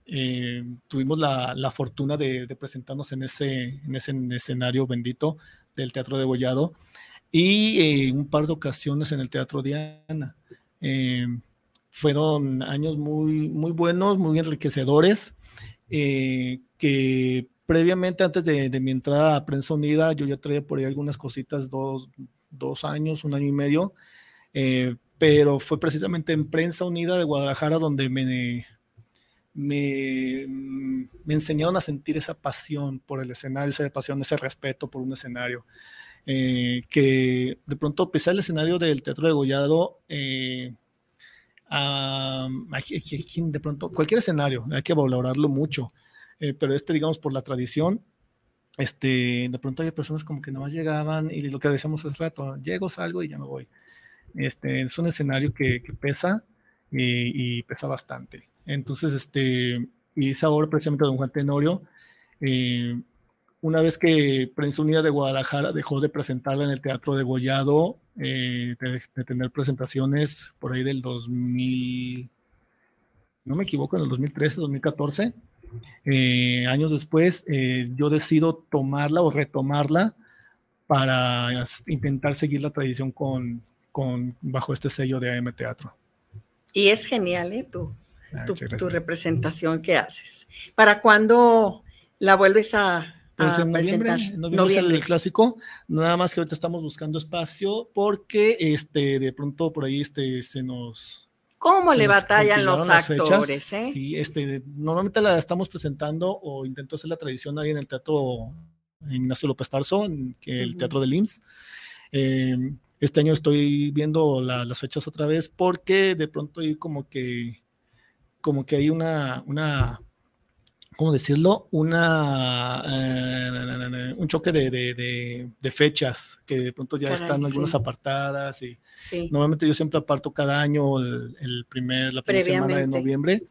Speaker 3: eh, tuvimos la, la fortuna de, de, presentarnos en ese, en ese escenario bendito del Teatro de Gollado y eh, un par de ocasiones en el Teatro Diana. Eh, fueron años muy, muy buenos, muy enriquecedores, que previamente, antes de, mi entrada a Prensa Unida, yo ya traía por ahí algunas cositas, dos, años, un año y medio, eh, pero fue precisamente en Prensa Unida de Guadalajara donde me, me, enseñaron a sentir esa pasión por el escenario, esa pasión, ese respeto por un escenario. Eh, que de pronto pisar el escenario del Teatro de Gollado, eh, de pronto, cualquier escenario, hay que valorarlo mucho. Eh, pero este, digamos, por la tradición, este, de pronto hay personas como que nomás llegaban y lo que decíamos es rato, llego, salgo y ya me voy. Este, es un escenario que, pesa y, pesa bastante. Entonces, este, y esa obra precisamente de Don Juan Tenorio, eh, una vez que Prensa Unida de Guadalajara dejó de presentarla en el Teatro de Gollado, eh, de, tener presentaciones por ahí del 2000, no me equivoco, en el 2013, 2014, eh, años después, eh, yo decido tomarla o retomarla para intentar seguir la tradición con, con bajo este sello de AM Teatro.
Speaker 2: Y es genial, ¿eh? Tu, ah, tu, representación que haces. ¿Para cuándo la vuelves a,
Speaker 3: pues en noviembre, noviembre, el clásico, nada más que ahorita estamos buscando espacio porque este de pronto por ahí este se nos
Speaker 2: ¿Cómo le batallan los actores?
Speaker 3: Eh? Sí, este, normalmente la estamos presentando o intento hacer la tradición ahí en el Teatro Ignacio López Tarso, en el Teatro del IMSS. Em, este año estoy viendo las fechas otra vez porque de pronto hay como que, como que hay una, una ¿cómo decirlo? Una, eh, un choque de, fechas que de pronto ya están algunas apartadas y normalmente yo siempre aparto cada año el, primer, la primera semana de noviembre.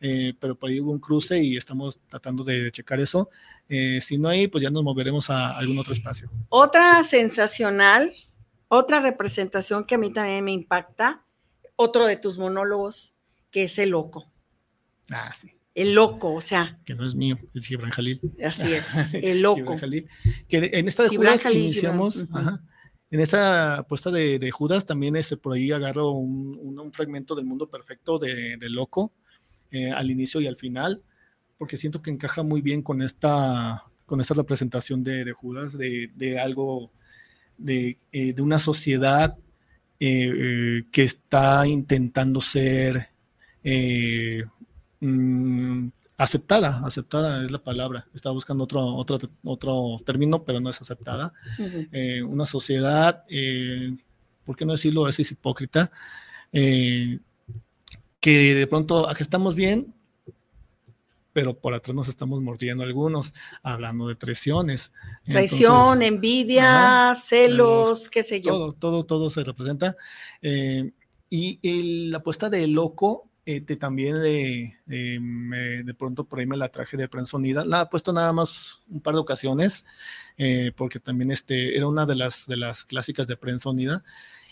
Speaker 3: Eh, pero por ahí hubo un cruce y estamos tratando de, checar eso. Eh, si no hay, pues ya nos moveremos a algún otro espacio.
Speaker 2: Otra sensacional, otra representación que a mí también me impacta, otro de tus monólogos, que es el loco.
Speaker 3: Ah, sí
Speaker 2: el loco, o sea.
Speaker 3: Que no es mío, es Gibran Jalil.
Speaker 2: Así es, el loco.
Speaker 3: Que en esta de Judas iniciamos, en esta apuesta de, Judas también ese, por ahí agarro un, fragmento del mundo perfecto de, loco eh, al inicio y al final, porque siento que encaja muy bien con esta, con esta representación de, Judas, de, algo, de, eh, una sociedad eh, que está intentando ser Mm, aceptada, aceptada es la palabra. Estaba buscando otro, otro, otro término, pero no es aceptada. Eh, una sociedad, eh, ¿por qué no decirlo? Es hipócrita, eh, que de pronto aquí estamos bien, pero por atrás nos estamos mordiendo algunos, hablando de traiciones.
Speaker 2: Traición, envidia, celos, qué sé yo.
Speaker 3: Todo, todo, todo se representa. y la apuesta de loco este, también de, de, pronto por ahí me la traje de prensa unida. La he puesto nada más un par de ocasiones, eh, porque también este, era una de las, de las clásicas de prensa unida.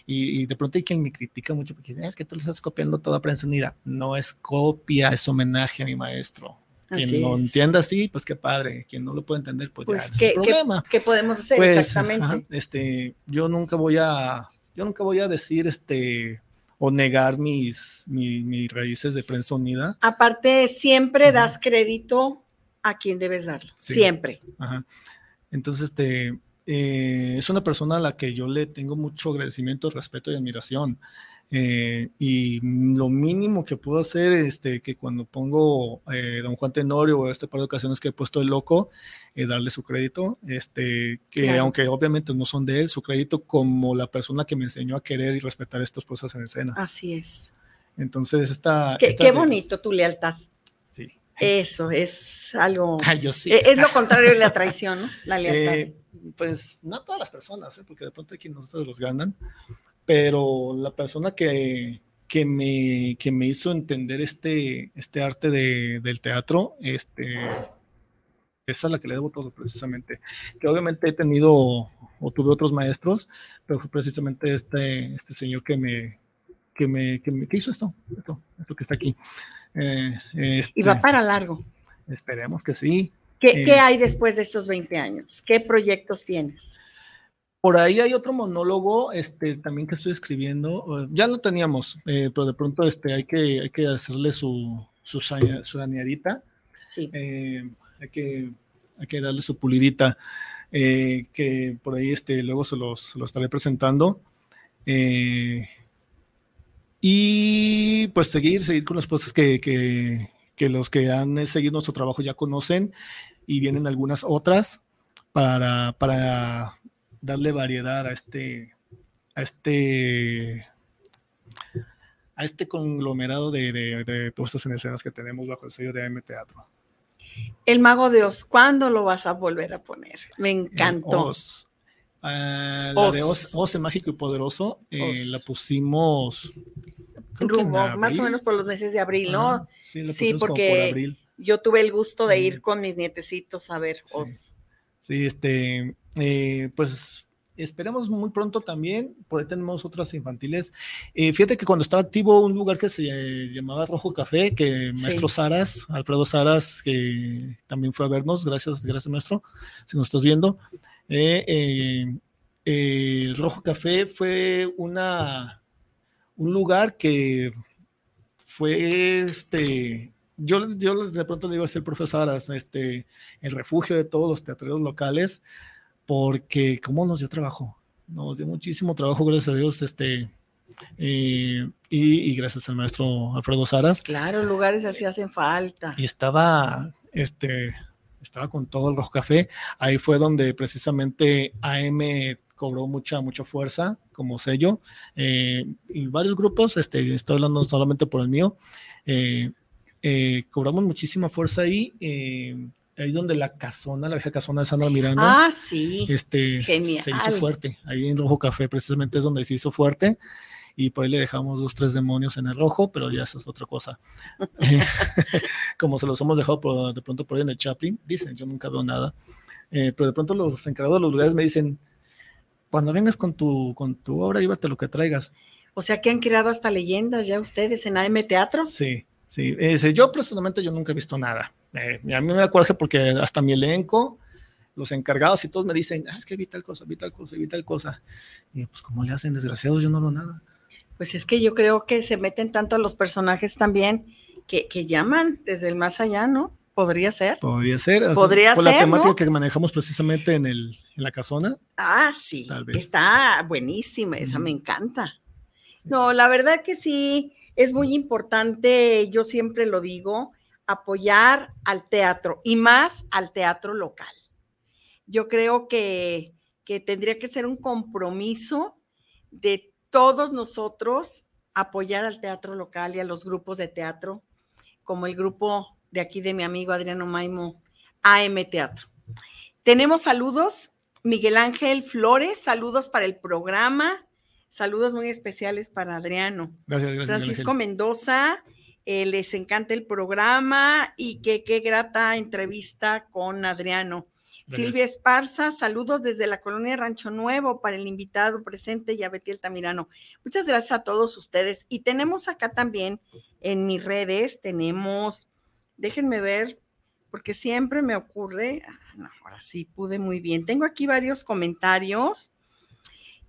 Speaker 3: Y, de pronto hay quien me critica mucho porque dice, es que tú le estás copiando toda prensa unida. No es copia, es homenaje a mi maestro. Quien lo entienda así, pues qué padre. Quien no lo puede entender, pues, ya
Speaker 2: pues, es problema. ¿qué, podemos hacer pues, exactamente?
Speaker 3: este, yo nunca voy a, yo nunca voy a decir, este, o negar mis, mis, raíces de prensa unida.
Speaker 2: Aparte, siempre das crédito a quien debes darlo, siempre.
Speaker 3: Ajá. Entonces, este, eh, es una persona a la que yo le tengo mucho agradecimiento, respeto y admiración. Eh, y lo mínimo que puedo hacer, este, que cuando pongo eh, Don Juan Tenorio o este par de ocasiones que he puesto el loco, eh, darle su crédito, este, que aunque obviamente no son de él, su crédito como la persona que me enseñó a querer y respetar estas cosas en escena.
Speaker 2: Así es.
Speaker 3: Entonces, esta...
Speaker 2: Qué, qué bonito tu lealtad.
Speaker 3: Sí.
Speaker 2: Eso es algo...
Speaker 3: Ay, yo sí.
Speaker 2: Es lo contrario de la traición, ¿no? La lealtad.
Speaker 3: Eh, pues no todas las personas, ¿eh? porque de pronto aquí no se los ganan, pero la persona que, que, me, que me hizo entender este, este arte de, del teatro, este, esa es la que le debo todo precisamente. Que obviamente he tenido o tuve otros maestros, pero fue precisamente este, este señor que me, que me, que me que hizo esto, esto, esto que está aquí. Eh, este,
Speaker 2: y va para largo.
Speaker 3: Esperemos que sí.
Speaker 2: ¿Qué,
Speaker 3: Eh,
Speaker 2: ¿Qué hay después de estos 20 años? ¿Qué proyectos tienes?
Speaker 3: Por ahí hay otro monólogo, este, también que estoy escribiendo. Ya lo teníamos, eh, pero de pronto este, hay, que, hay que hacerle su, su, su dañadita.
Speaker 2: Sí.
Speaker 3: eh, hay, que, hay que darle su pulidita. eh, que por ahí este, luego se los, se los estaré presentando. y pues seguir, seguir con las cosas que, que, que los que han seguido nuestro trabajo ya conocen y vienen algunas otras para, para darle variedad a este, a este, a este conglomerado de, de, de puestas en escenas que tenemos bajo el sello de AM Teatro.
Speaker 2: El Mago de Oz, ¿cuándo lo vas a volver a poner? Me
Speaker 3: Eh,
Speaker 2: encantó.
Speaker 3: Oz. Ah, la de Oz, el mágico y poderoso, eh, la pusimos
Speaker 2: Rumbo, más o menos por los meses de abril, ¿no?
Speaker 3: Sí, la
Speaker 2: Sí,
Speaker 3: por
Speaker 2: porque
Speaker 3: abril.
Speaker 2: yo tuve el gusto de ir con mis nietecitos a ver
Speaker 3: Sí.
Speaker 2: Oz.
Speaker 3: Sí, este, eh, pues esperemos muy pronto también. Por ahí tenemos otras infantiles. Eh, fíjate que cuando estaba activo un lugar que se llamaba Rojo Café, que
Speaker 2: Sí.
Speaker 3: maestro Saras, Alfredo Saras, que también fue a vernos, gracias, gracias maestro, si nos estás viendo. Eh, eh, eh, el Rojo Café fue una, un lugar que fue este. Yo, yo de pronto le digo así al profesor Saras, este, el refugio de todos los teatreros locales, porque cómo nos dio trabajo, nos dio muchísimo trabajo, gracias a Dios, este, eh, y, y gracias al maestro Alfredo Saras,
Speaker 2: Claro, lugares así hacen falta.
Speaker 3: y estaba, este, estaba con todo el Rojo Café, ahí fue donde precisamente AM cobró mucha, mucha fuerza como sello, eh, y varios grupos, este, estoy hablando solamente por el mío, eh, cobramos muchísima fuerza ahí, ahí donde la casona, la vieja casona de Sandra Miranda,
Speaker 2: Ah, sí.
Speaker 3: este,
Speaker 2: genial.
Speaker 3: se hizo fuerte. Ahí en Rojo Café precisamente es donde se hizo fuerte. Y por ahí le dejamos dos, tres demonios en el rojo, pero ya eso es otra cosa. Como se los hemos dejado por- de pronto por ahí en el Chaplin, dicen, yo nunca veo nada. Eh, pero de pronto los encargados de los lugares me dicen, cuando vengas con tu, con tu obra, llévate lo que traigas.
Speaker 2: O sea que han creado hasta leyendas ya ustedes en AM Teatro.
Speaker 3: Sí, sí. Yo personalmente yo nunca he visto nada. Eh, a mí me da coraje porque hasta mi elenco, los encargados y todos me dicen, "Ah, es que vi tal cosa, vi tal cosa, vi tal cosa. Y pues como le hacen desgraciados, yo no veo nada.
Speaker 2: Pues es que yo creo que se meten tanto a los personajes también que, que llaman desde el más allá, ¿no? Podría ser.
Speaker 3: Podría ser.
Speaker 2: Podría
Speaker 3: la
Speaker 2: ser,
Speaker 3: temática
Speaker 2: ¿no?
Speaker 3: que manejamos precisamente en, el, en la casona.
Speaker 2: Ah, sí.
Speaker 3: Tal vez.
Speaker 2: Está buenísima, esa me encanta. No, la verdad que sí, es muy importante, yo siempre lo digo, apoyar al teatro y más al teatro local. Yo creo que, que tendría que ser un compromiso de todos nosotros apoyar al teatro local y a los grupos de teatro, como el grupo de aquí de mi amigo Adriano Maimo, AM Teatro. Tenemos saludos, Miguel Ángel Flores, saludos para el programa, saludos muy especiales para Adriano.
Speaker 3: Gracias, gracias.
Speaker 2: Francisco. Mendoza, eh, les encanta el programa y que qué grata entrevista con Adriano.
Speaker 3: Gracias.
Speaker 2: Silvia Esparza, saludos desde la colonia Rancho Nuevo para el invitado presente y a Betty Altamirano. Muchas gracias a todos ustedes. Y tenemos acá también en mis redes, tenemos, déjenme ver, porque siempre me ocurre, ah, no, ahora sí pude muy bien. Tengo aquí varios comentarios.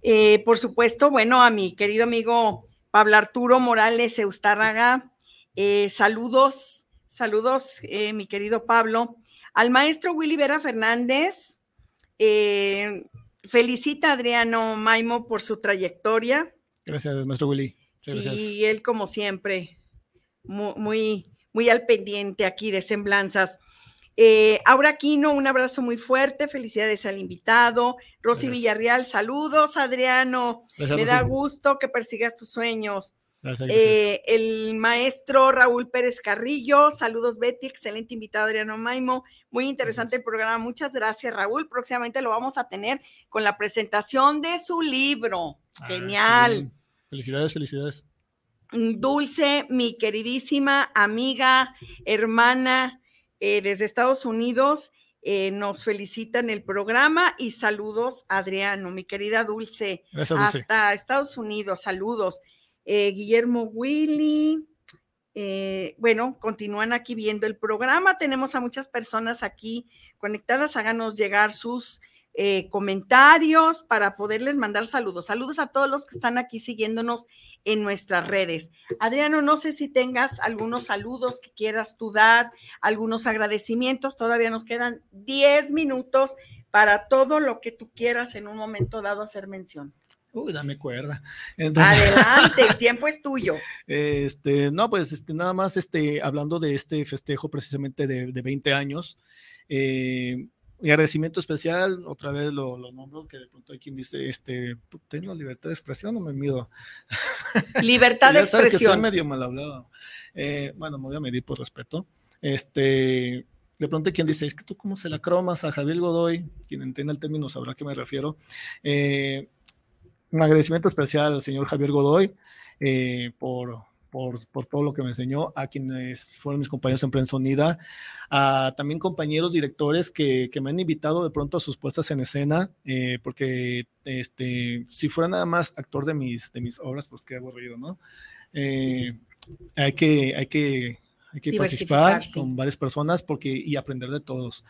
Speaker 2: Eh, por supuesto, bueno, a mi querido amigo Pablo Arturo Morales Eustárraga, eh, saludos, saludos, eh, mi querido Pablo. Al maestro Willy Vera Fernández, eh, felicita a Adriano Maimo por su trayectoria.
Speaker 3: Gracias, maestro Willy.
Speaker 2: Sí, él como siempre, muy, muy, al pendiente aquí de semblanzas. Eh, Aura Aquino, un abrazo muy fuerte, felicidades al invitado. Rosy Villarreal, saludos, Adriano. Me da gusto que persigas tus sueños. Eh, el maestro Raúl Pérez Carrillo, saludos Betty, excelente invitado Adriano Maimo, muy interesante el programa, muchas gracias Raúl, próximamente lo vamos a tener con la presentación de su libro, ah, genial.
Speaker 3: Felicidades, felicidades.
Speaker 2: Dulce, mi queridísima amiga, hermana eh, desde Estados Unidos, eh, nos felicitan el programa y saludos Adriano, mi querida Dulce, hasta Estados Unidos, saludos. Eh, Guillermo Willy. Eh, bueno, continúan aquí viendo el programa. Tenemos a muchas personas aquí conectadas. Háganos llegar sus eh, comentarios para poderles mandar saludos. Saludos a todos los que están aquí siguiéndonos en nuestras redes. Adriano, no sé si tengas algunos saludos que quieras tú dar, algunos agradecimientos. Todavía nos quedan 10 minutos para todo lo que tú quieras en un momento dado hacer mención.
Speaker 3: Uy, dame cuerda.
Speaker 2: Adelante, el tiempo es tuyo.
Speaker 3: Este, no, pues este, nada más este, hablando de este festejo precisamente de, de 20 años. Eh, mi agradecimiento especial, otra vez lo, lo, nombro, que de pronto hay quien dice, este, ¿tengo libertad de expresión o me mido?
Speaker 2: Libertad de expresión.
Speaker 3: Que soy medio mal hablado. Eh, bueno, me voy a medir por respeto. Este, de pronto hay quien dice, es que tú cómo se la cromas a Javier Godoy, quien entienda el término sabrá a qué me refiero. Eh, un agradecimiento especial al señor Javier Godoy eh, por, por, por, todo lo que me enseñó, a quienes fueron mis compañeros en Prensa Unida, a también compañeros directores que, que me han invitado de pronto a sus puestas en escena, eh, porque este, si fuera nada más actor de mis, de mis obras, pues qué aburrido, ¿no? Eh, hay que, hay que hay que participar con varias personas porque, y aprender de todos.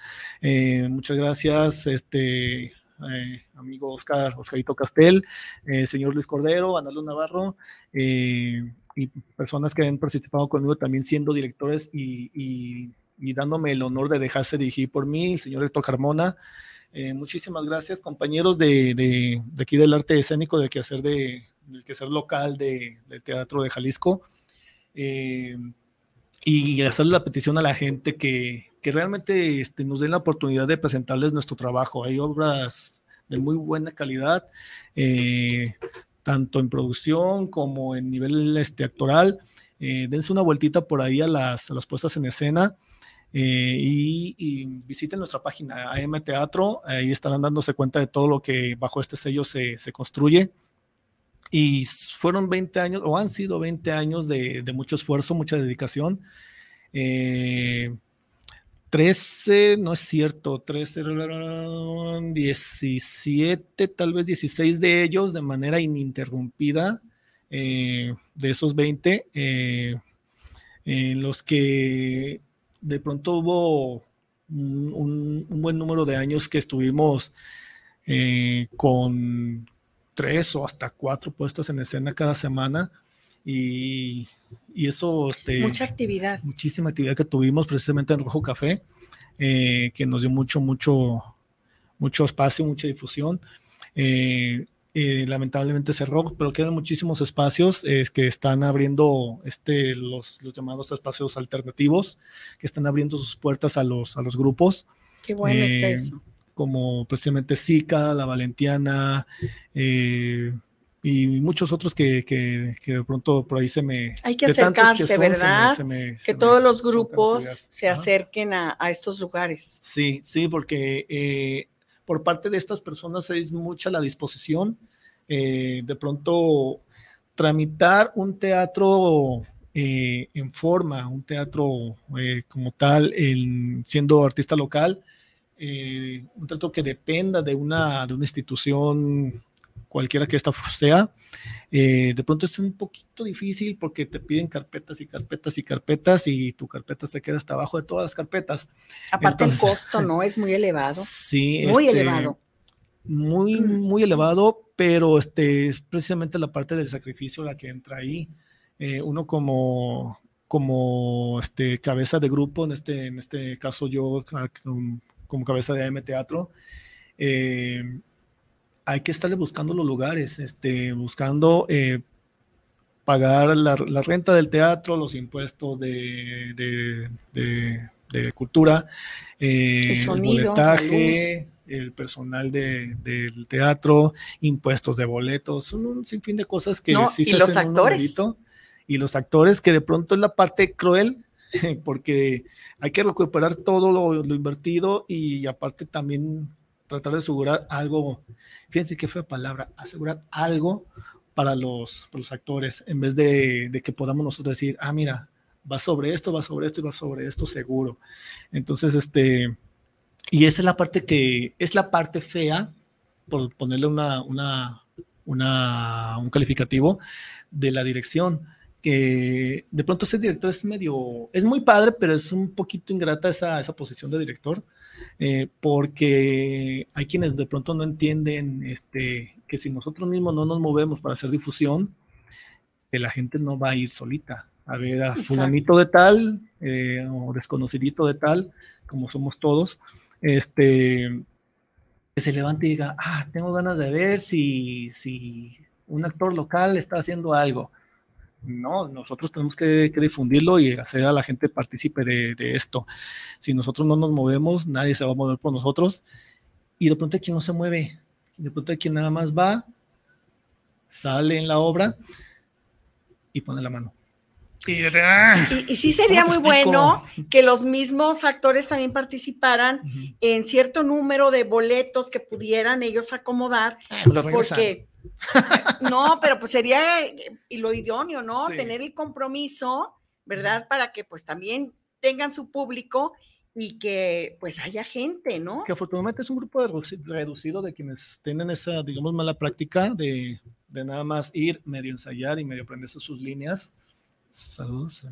Speaker 3: muchas gracias, este, eh, amigo Oscar, Oscarito Castel, eh, señor Luis Cordero, Analu Navarro, eh, y personas que han participado conmigo también siendo directores y, dándome el honor de dejarse dirigir por mí, el señor Héctor Carmona. muchísimas gracias, compañeros de, aquí del arte escénico, del quehacer, de, del quehacer local del Teatro de Jalisco y hacerle la petición a la gente que, que realmente este, nos den la oportunidad de presentarles nuestro trabajo. Hay obras de muy buena calidad, eh, tanto en producción como en nivel este, actoral. Eh, dense una vueltita por ahí a las, a las puestas en escena. Eh, y, visiten nuestra página AM Teatro, ahí estarán dándose cuenta de todo lo que bajo este sello se, se construye. Y fueron 20 años, o han sido 20 años de, de mucho esfuerzo, mucha dedicación. Eh, 13, no es cierto, 13, 17, tal vez 16 de ellos de manera ininterrumpida, eh, de esos 20, eh, en los que de pronto hubo un, buen número de años que estuvimos eh, con tres o hasta cuatro puestas en escena cada semana y, eso... Este,
Speaker 2: Mucha actividad.
Speaker 3: Muchísima actividad que tuvimos precisamente en Rojo Café, eh, que nos dio mucho, mucho, mucho espacio, mucha difusión. Eh, eh, lamentablemente cerró, pero quedan muchísimos espacios que están abriendo este, los, los, llamados espacios alternativos, que están abriendo sus puertas a los, a los grupos.
Speaker 2: Qué bueno está eso.
Speaker 3: Como precisamente Zika, La Valentiana, y muchos otros que, que, que, de pronto por ahí se me...
Speaker 2: Hay que acercarse, ¿verdad? que todos los grupos se acerquen a, a, estos lugares.
Speaker 3: Sí, sí, porque eh, por parte de estas personas es mucha la disposición. Eh, de pronto, tramitar un teatro eh, en forma, un teatro como tal, en, siendo artista local, un teatro que dependa de una, de una institución cualquiera que esta sea. Eh, de pronto es un poquito difícil porque te piden carpetas y carpetas y carpetas y tu carpeta se queda hasta abajo de todas las carpetas.
Speaker 2: Aparte el costo, ¿no? Es muy elevado.
Speaker 3: Sí.
Speaker 2: Muy este, elevado.
Speaker 3: Muy, muy elevado, pero este, es precisamente la parte del sacrificio la que entra ahí. Eh, uno como, como este, cabeza de grupo, en este, en este caso yo como, cabeza de AM Teatro, eh, hay que estarle buscando los lugares, este, buscando eh, pagar la, renta del teatro, los impuestos de, de, cultura, eh, el, boletaje, el personal del teatro, impuestos de boletos, son un sinfín de cosas que
Speaker 2: sí se los actores.
Speaker 3: y los actores, que de pronto es la parte cruel, porque hay que recuperar todo lo, lo invertido y aparte también tratar de asegurar algo fíjense qué fue la palabra, asegurar algo para los, los actores, en vez de, de, que podamos nosotros decir, ah, mira, va sobre esto, va sobre esto y va sobre esto seguro. Entonces, este, y esa es la parte que, es la parte fea, por ponerle una, una, una, un calificativo, de la dirección, que de pronto ese director es medio, es muy padre, pero es un poquito ingrata esa, esa posición de director, eh, porque hay quienes de pronto no entienden este, que si nosotros mismos no nos movemos para hacer difusión, que la gente no va a ir solita. A ver a fulanito de tal eh, o desconocidito de tal, como somos todos, este, que se levante y diga, ah, tengo ganas de ver si, si un actor local está haciendo algo no, nosotros tenemos que, difundirlo y hacer a la gente partícipe de, esto. Si nosotros no nos movemos, nadie se va a mover por nosotros. Y de pronto hay quien no se mueve, de pronto hay quien nada más va, sale en la obra y pone la mano.
Speaker 2: Y, sí sería muy bueno que los mismos actores también participaran en cierto número de boletos que pudieran ellos acomodar, ah, porque no, pero pues sería y lo idóneo, ¿no? Tener el compromiso, ¿verdad? Para que pues también tengan su público y que pues haya gente, ¿no?
Speaker 3: Que afortunadamente es un grupo reducido de quienes tienen esa, digamos, mala práctica de, de nada más ir, medio ensayar y medio aprenderse sus líneas. Saludos.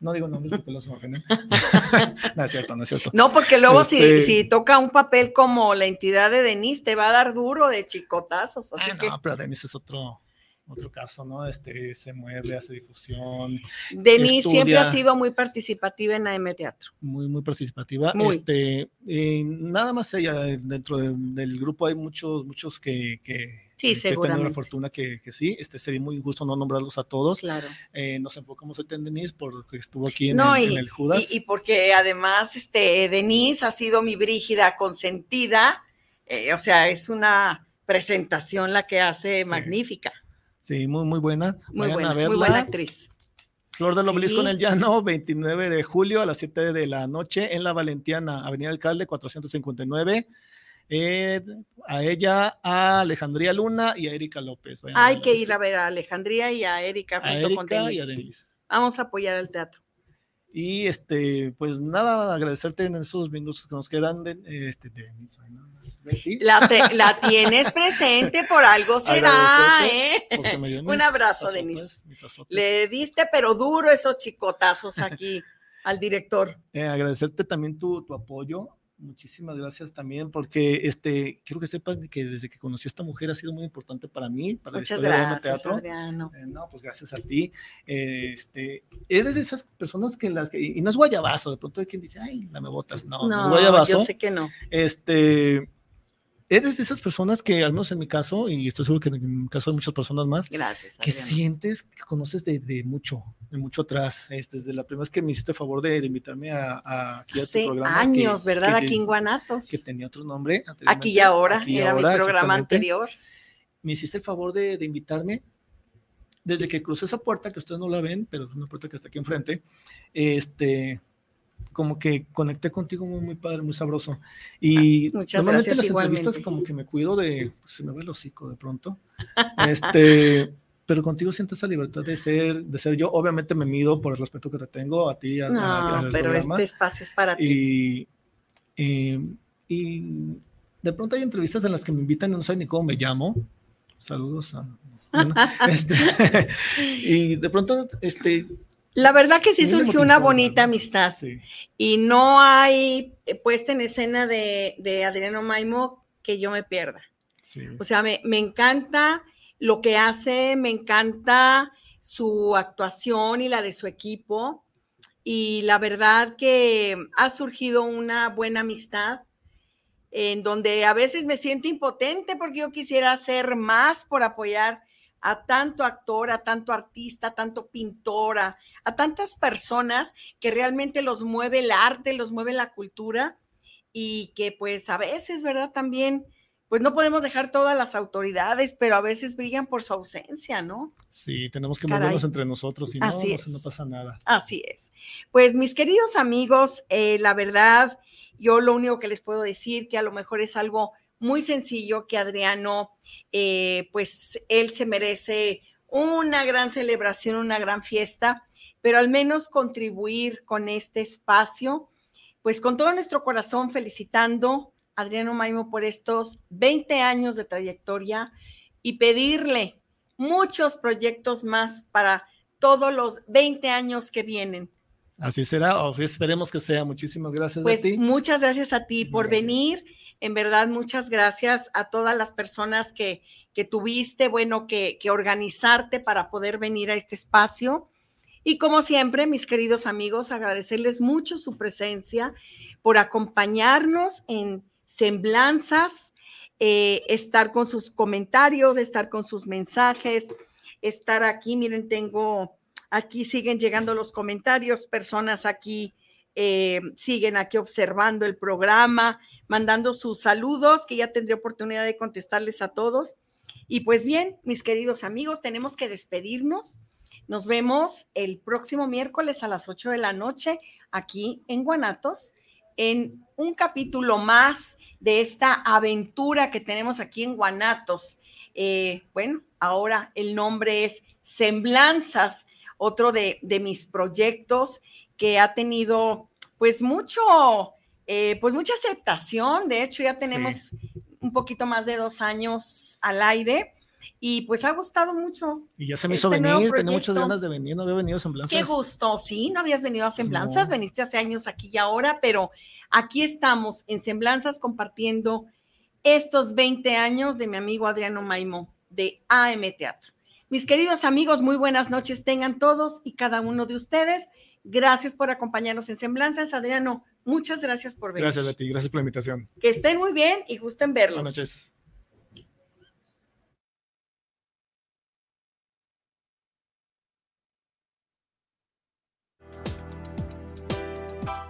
Speaker 3: No digo nombres porque los ofenden. no es cierto, no es cierto.
Speaker 2: No, porque luego si, este si, toca un papel como la entidad de Denise, te va a dar duro de chicotazos. Así ah,
Speaker 3: no, pero Denise es otro, otro caso, ¿no? Este se mueve, hace difusión.
Speaker 2: Denise siempre ha sido muy participativa en AM Teatro.
Speaker 3: Muy, muy participativa. Este, eh, nada más ella, dentro del grupo hay muchos, muchos que, que
Speaker 2: Sí,
Speaker 3: eh,
Speaker 2: seguramente.
Speaker 3: Que la fortuna que, que, sí, este sería muy injusto no nombrarlos a todos.
Speaker 2: Claro.
Speaker 3: Eh, nos enfocamos en Denise porque estuvo aquí en, el, Judas.
Speaker 2: Y, porque además este, Denise ha sido mi brígida consentida, eh, o sea, es una presentación la que hace magnífica.
Speaker 3: Sí, muy, muy buena.
Speaker 2: Muy buena, muy buena actriz.
Speaker 3: Flor del Obelisco en el Llano, 29 de julio a las 7 de la noche en la Valentiana, Avenida Alcalde 459. Eh, a ella, a Alejandría Luna y a Erika López.
Speaker 2: Hay que ir a ver a Alejandría y a Erika
Speaker 3: junto con Denise.
Speaker 2: Vamos a apoyar al teatro.
Speaker 3: Y este, pues nada, agradecerte en esos minutos que nos quedan de, este,
Speaker 2: la, tienes presente, por algo será, ¿eh? Un abrazo, Denise. Le diste, pero duro esos chicotazos aquí al director.
Speaker 3: Eh, agradecerte también tu, tu apoyo Muchísimas gracias también, porque este, quiero que sepan que desde que conocí a esta mujer ha sido muy importante para mí, para
Speaker 2: Muchas la historia gracias,
Speaker 3: teatro. Eh, no, pues gracias a ti. este, eres de esas personas que las que, y no es guayabazo, de pronto hay quien dice, ay, la me botas. No, no, es guayabazo.
Speaker 2: Yo sé que no.
Speaker 3: Este, eres de esas personas que, al menos en mi caso, y estoy seguro que en el caso de muchas personas más,
Speaker 2: Gracias,
Speaker 3: que sientes que conoces de, de, mucho, de mucho atrás. Este, desde la primera vez que me hiciste favor de, invitarme a, a,
Speaker 2: aquí a tu programa. años, ¿verdad? aquí en Guanatos.
Speaker 3: Que tenía otro nombre.
Speaker 2: Aquí y ahora, era mi programa anterior.
Speaker 3: Me hiciste el favor de, de invitarme. Desde que crucé esa puerta, que ustedes no la ven, pero es una puerta que está aquí enfrente, este, como que conecté contigo muy, muy padre, muy sabroso. Y
Speaker 2: ah, normalmente
Speaker 3: las entrevistas como que me cuido de, pues, se me va el hocico de pronto. este, pero contigo siento esa libertad de ser, de ser yo. Obviamente me mido por el respeto que te tengo a ti. A,
Speaker 2: no, pero este espacio es para
Speaker 3: ti. Y, y, de pronto hay entrevistas en las que me invitan y no sé ni cómo me llamo. Saludos a... este, y de pronto, este,
Speaker 2: la verdad que sí surgió una bonita amistad. Y no hay puesta en escena de, Adriano Maimo que yo me pierda. O sea, me, encanta lo que hace, me encanta su actuación y la de su equipo. Y la verdad que ha surgido una buena amistad en donde a veces me siento impotente porque yo quisiera hacer más por apoyar a tanto actor, a tanto artista, a tanto pintora, a tantas personas que realmente los mueve el arte, los mueve la cultura y que pues a veces, ¿verdad? También pues no podemos dejar todas las autoridades, pero a veces brillan por su ausencia, ¿no?
Speaker 3: Sí, tenemos que movernos entre nosotros y no, no, pasa nada.
Speaker 2: Así es. Pues mis queridos amigos, eh, la verdad, yo lo único que les puedo decir que a lo mejor es algo muy sencillo que Adriano, eh, pues él se merece una gran celebración, una gran fiesta, pero al menos contribuir con este espacio, pues con todo nuestro corazón felicitando Adriano Maimo por estos 20 años de trayectoria y pedirle muchos proyectos más para todos los 20 años que vienen.
Speaker 3: Así será, esperemos que sea. Muchísimas gracias
Speaker 2: pues,
Speaker 3: a ti.
Speaker 2: Muchas gracias a ti por venir. En verdad, muchas gracias a todas las personas que, que tuviste, bueno, que, que organizarte para poder venir a este espacio. Y como siempre, mis queridos amigos, agradecerles mucho su presencia por acompañarnos en semblanzas, eh, estar con sus comentarios, estar con sus mensajes, estar aquí. Miren, tengo, aquí siguen llegando los comentarios, personas aquí eh, siguen aquí observando el programa, mandando sus saludos, que ya tendré oportunidad de contestarles a todos. Y pues bien, mis queridos amigos, tenemos que despedirnos. Nos vemos el próximo miércoles a las 8 de la noche aquí en Guanatos en un capítulo más de esta aventura que tenemos aquí en Guanatos. Eh, bueno, ahora el nombre es Semblanzas, otro de, mis proyectos que ha tenido pues mucho, eh, pues mucha aceptación. De hecho, ya tenemos un poquito más de dos años al aire y pues ha gustado mucho.
Speaker 3: Y ya se me hizo este venir, tenía muchas ganas de venir, no había venido a Semblanzas.
Speaker 2: Qué gusto, sí, no habías venido a Semblanzas, veniste hace años aquí y ahora, pero aquí estamos en Semblanzas compartiendo estos 20 años de mi amigo Adriano Maimo de AM Teatro. Mis queridos amigos, muy buenas noches tengan todos y cada uno de ustedes. Gracias por acompañarnos en Semblanzas. Adriano, muchas gracias por venir.
Speaker 3: Gracias a ti, gracias por la invitación.
Speaker 2: Que estén muy bien y gusten verlos.
Speaker 3: Buenas noches.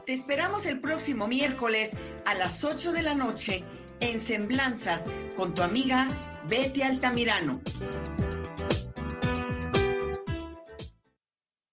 Speaker 1: Te esperamos el próximo miércoles a las 8 de la noche en Semblanzas con tu amiga Betty Altamirano.